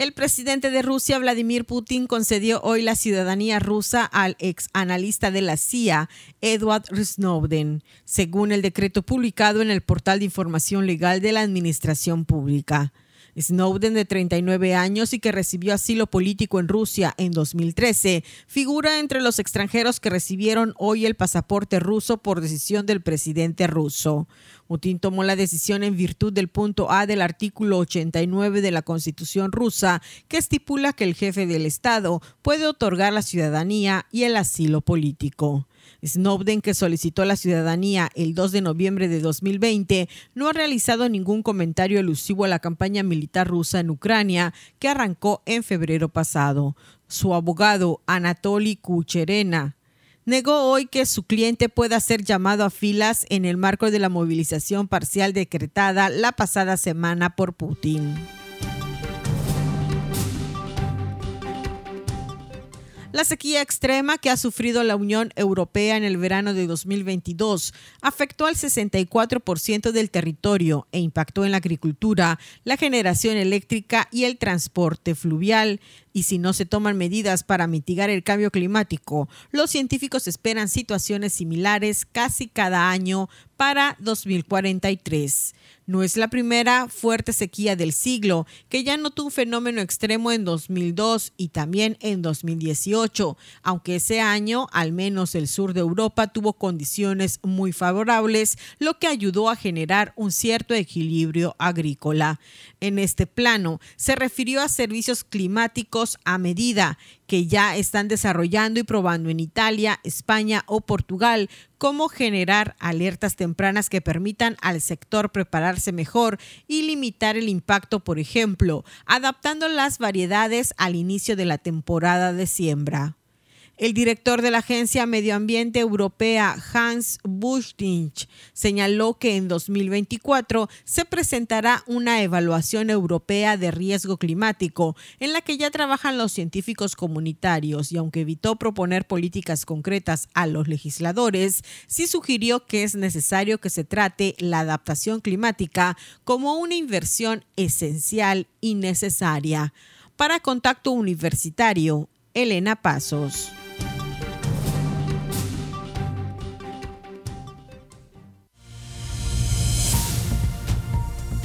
El presidente de Rusia, Vladimir Putin, concedió hoy la ciudadanía rusa al ex analista de la CIA, Edward Snowden, según el decreto publicado en el portal de información legal de la Administración Pública. Snowden, de 39 años y que recibió asilo político en Rusia en 2013, figura entre los extranjeros que recibieron hoy el pasaporte ruso por decisión del presidente ruso. Putin tomó la decisión en virtud del punto A del artículo 89 de la Constitución rusa, que estipula que el jefe del Estado puede otorgar la ciudadanía y el asilo político. Snowden, que solicitó la ciudadanía el 2 de noviembre de 2020, no ha realizado ningún comentario elusivo a la campaña militar rusa en Ucrania, que arrancó en febrero pasado. Su abogado, Anatoly Kucherena, negó hoy que su cliente pueda ser llamado a filas en el marco de la movilización parcial decretada la pasada semana por Putin. La sequía extrema que ha sufrido la Unión Europea en el verano de 2022 afectó al 64% del territorio e impactó en la agricultura, la generación eléctrica y el transporte fluvial. Y si no se toman medidas para mitigar el cambio climático, los científicos esperan situaciones similares casi cada año para 2043. No es la primera fuerte sequía del siglo, que ya notó un fenómeno extremo en 2002 y también en 2018, aunque ese año al menos el sur de Europa tuvo condiciones muy favorables, lo que ayudó a generar un cierto equilibrio agrícola. En este plano se refirió a servicios climáticos a medida que ya están desarrollando y probando en Italia, España o Portugal cómo generar alertas tempranas que permitan al sector prepararse mejor y limitar el impacto, por ejemplo, adaptando las variedades al inicio de la temporada de siembra. El director de la Agencia Medio Ambiente Europea, Hans Buschdink, señaló que en 2024 se presentará una evaluación europea de riesgo climático, en la que ya trabajan los científicos comunitarios y aunque evitó proponer políticas concretas a los legisladores, sí sugirió que es necesario que se trate la adaptación climática como una inversión esencial y necesaria. Para Contacto Universitario, Elena Pasos.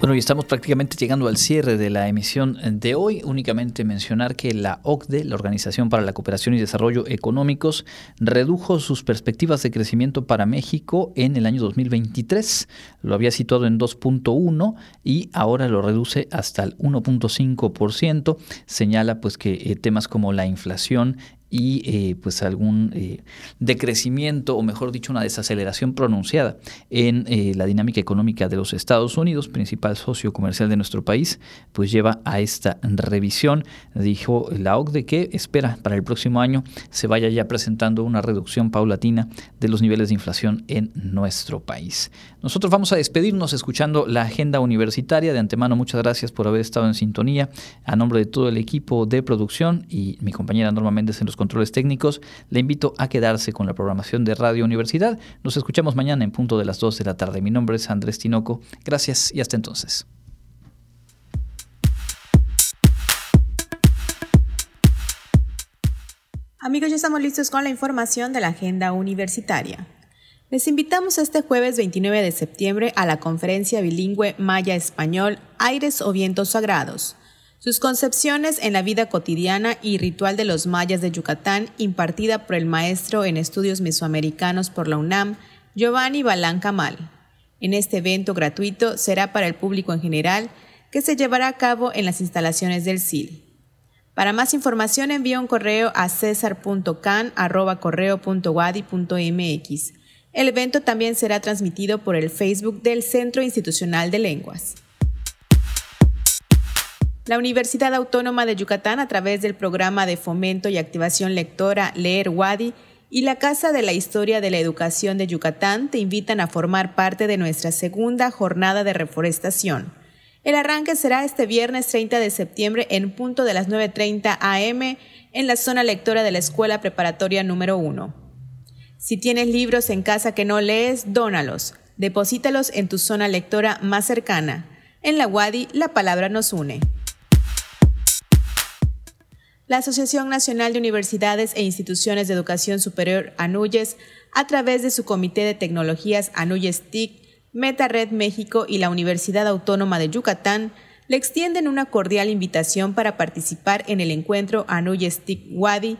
Bueno, y estamos prácticamente llegando al cierre de la emisión de hoy. Únicamente mencionar que la OCDE, la Organización para la Cooperación y Desarrollo Económicos, redujo sus perspectivas de crecimiento para México en el año 2023. Lo había situado en 2.1 y ahora lo reduce hasta el 1.5%. Señala pues que eh, temas como la inflación y eh, pues algún eh, decrecimiento o mejor dicho una desaceleración pronunciada en eh, la dinámica económica de los Estados Unidos, principal socio comercial de nuestro país, pues lleva a esta revisión. Dijo la OCDE que espera para el próximo año se vaya ya presentando una reducción paulatina de los niveles de inflación en nuestro país. Nosotros vamos a despedirnos escuchando la agenda universitaria. De antemano, muchas gracias por haber estado en sintonía. A nombre de todo el equipo de producción y mi compañera Norma Méndez en los controles técnicos, le invito a quedarse con la programación de Radio Universidad. Nos escuchamos mañana en punto de las 2 de la tarde. Mi nombre es Andrés Tinoco. Gracias y hasta entonces. Amigos, ya estamos listos con la información de la agenda universitaria. Les invitamos este jueves 29 de septiembre a la conferencia bilingüe Maya-Español Aires o Vientos Sagrados. Sus concepciones en la vida cotidiana y ritual de los mayas de Yucatán, impartida por el maestro en estudios mesoamericanos por la UNAM, Giovanni Balán Camal. En este evento gratuito será para el público en general, que se llevará a cabo en las instalaciones del CIL. Para más información envía un correo a cesar.can.correo.wadi.mx el evento también será transmitido por el Facebook del Centro Institucional de Lenguas. La Universidad Autónoma de Yucatán, a través del programa de fomento y activación lectora Leer Wadi y la Casa de la Historia de la Educación de Yucatán, te invitan a formar parte de nuestra segunda jornada de reforestación. El arranque será este viernes 30 de septiembre en punto de las 9.30 am en la zona lectora de la Escuela Preparatoria número 1. Si tienes libros en casa que no lees, dónalos. Deposítalos en tu zona lectora más cercana. En la Wadi, la palabra nos une. La Asociación Nacional de Universidades e Instituciones de Educación Superior ANUYES, a través de su Comité de Tecnologías ANUYES TIC, Meta Red México y la Universidad Autónoma de Yucatán, le extienden una cordial invitación para participar en el encuentro ANUYES TIC Wadi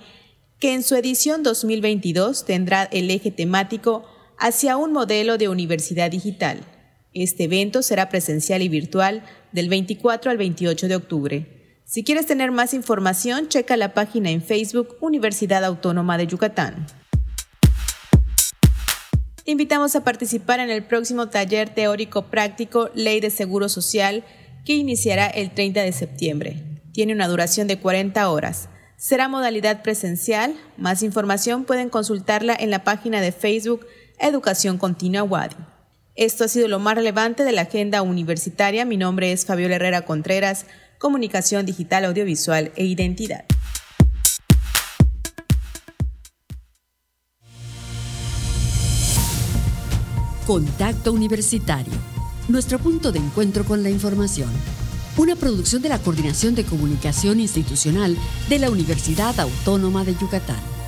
que en su edición 2022 tendrá el eje temático hacia un modelo de universidad digital. Este evento será presencial y virtual del 24 al 28 de octubre. Si quieres tener más información, checa la página en Facebook Universidad Autónoma de Yucatán. Te invitamos a participar en el próximo taller teórico práctico Ley de Seguro Social que iniciará el 30 de septiembre. Tiene una duración de 40 horas. Será modalidad presencial. Más información pueden consultarla en la página de Facebook Educación Continua Wadi. Esto ha sido lo más relevante de la agenda universitaria. Mi nombre es Fabiola Herrera Contreras, Comunicación Digital, Audiovisual e Identidad. Contacto Universitario, nuestro punto de encuentro con la información una producción de la Coordinación de Comunicación Institucional de la Universidad Autónoma de Yucatán.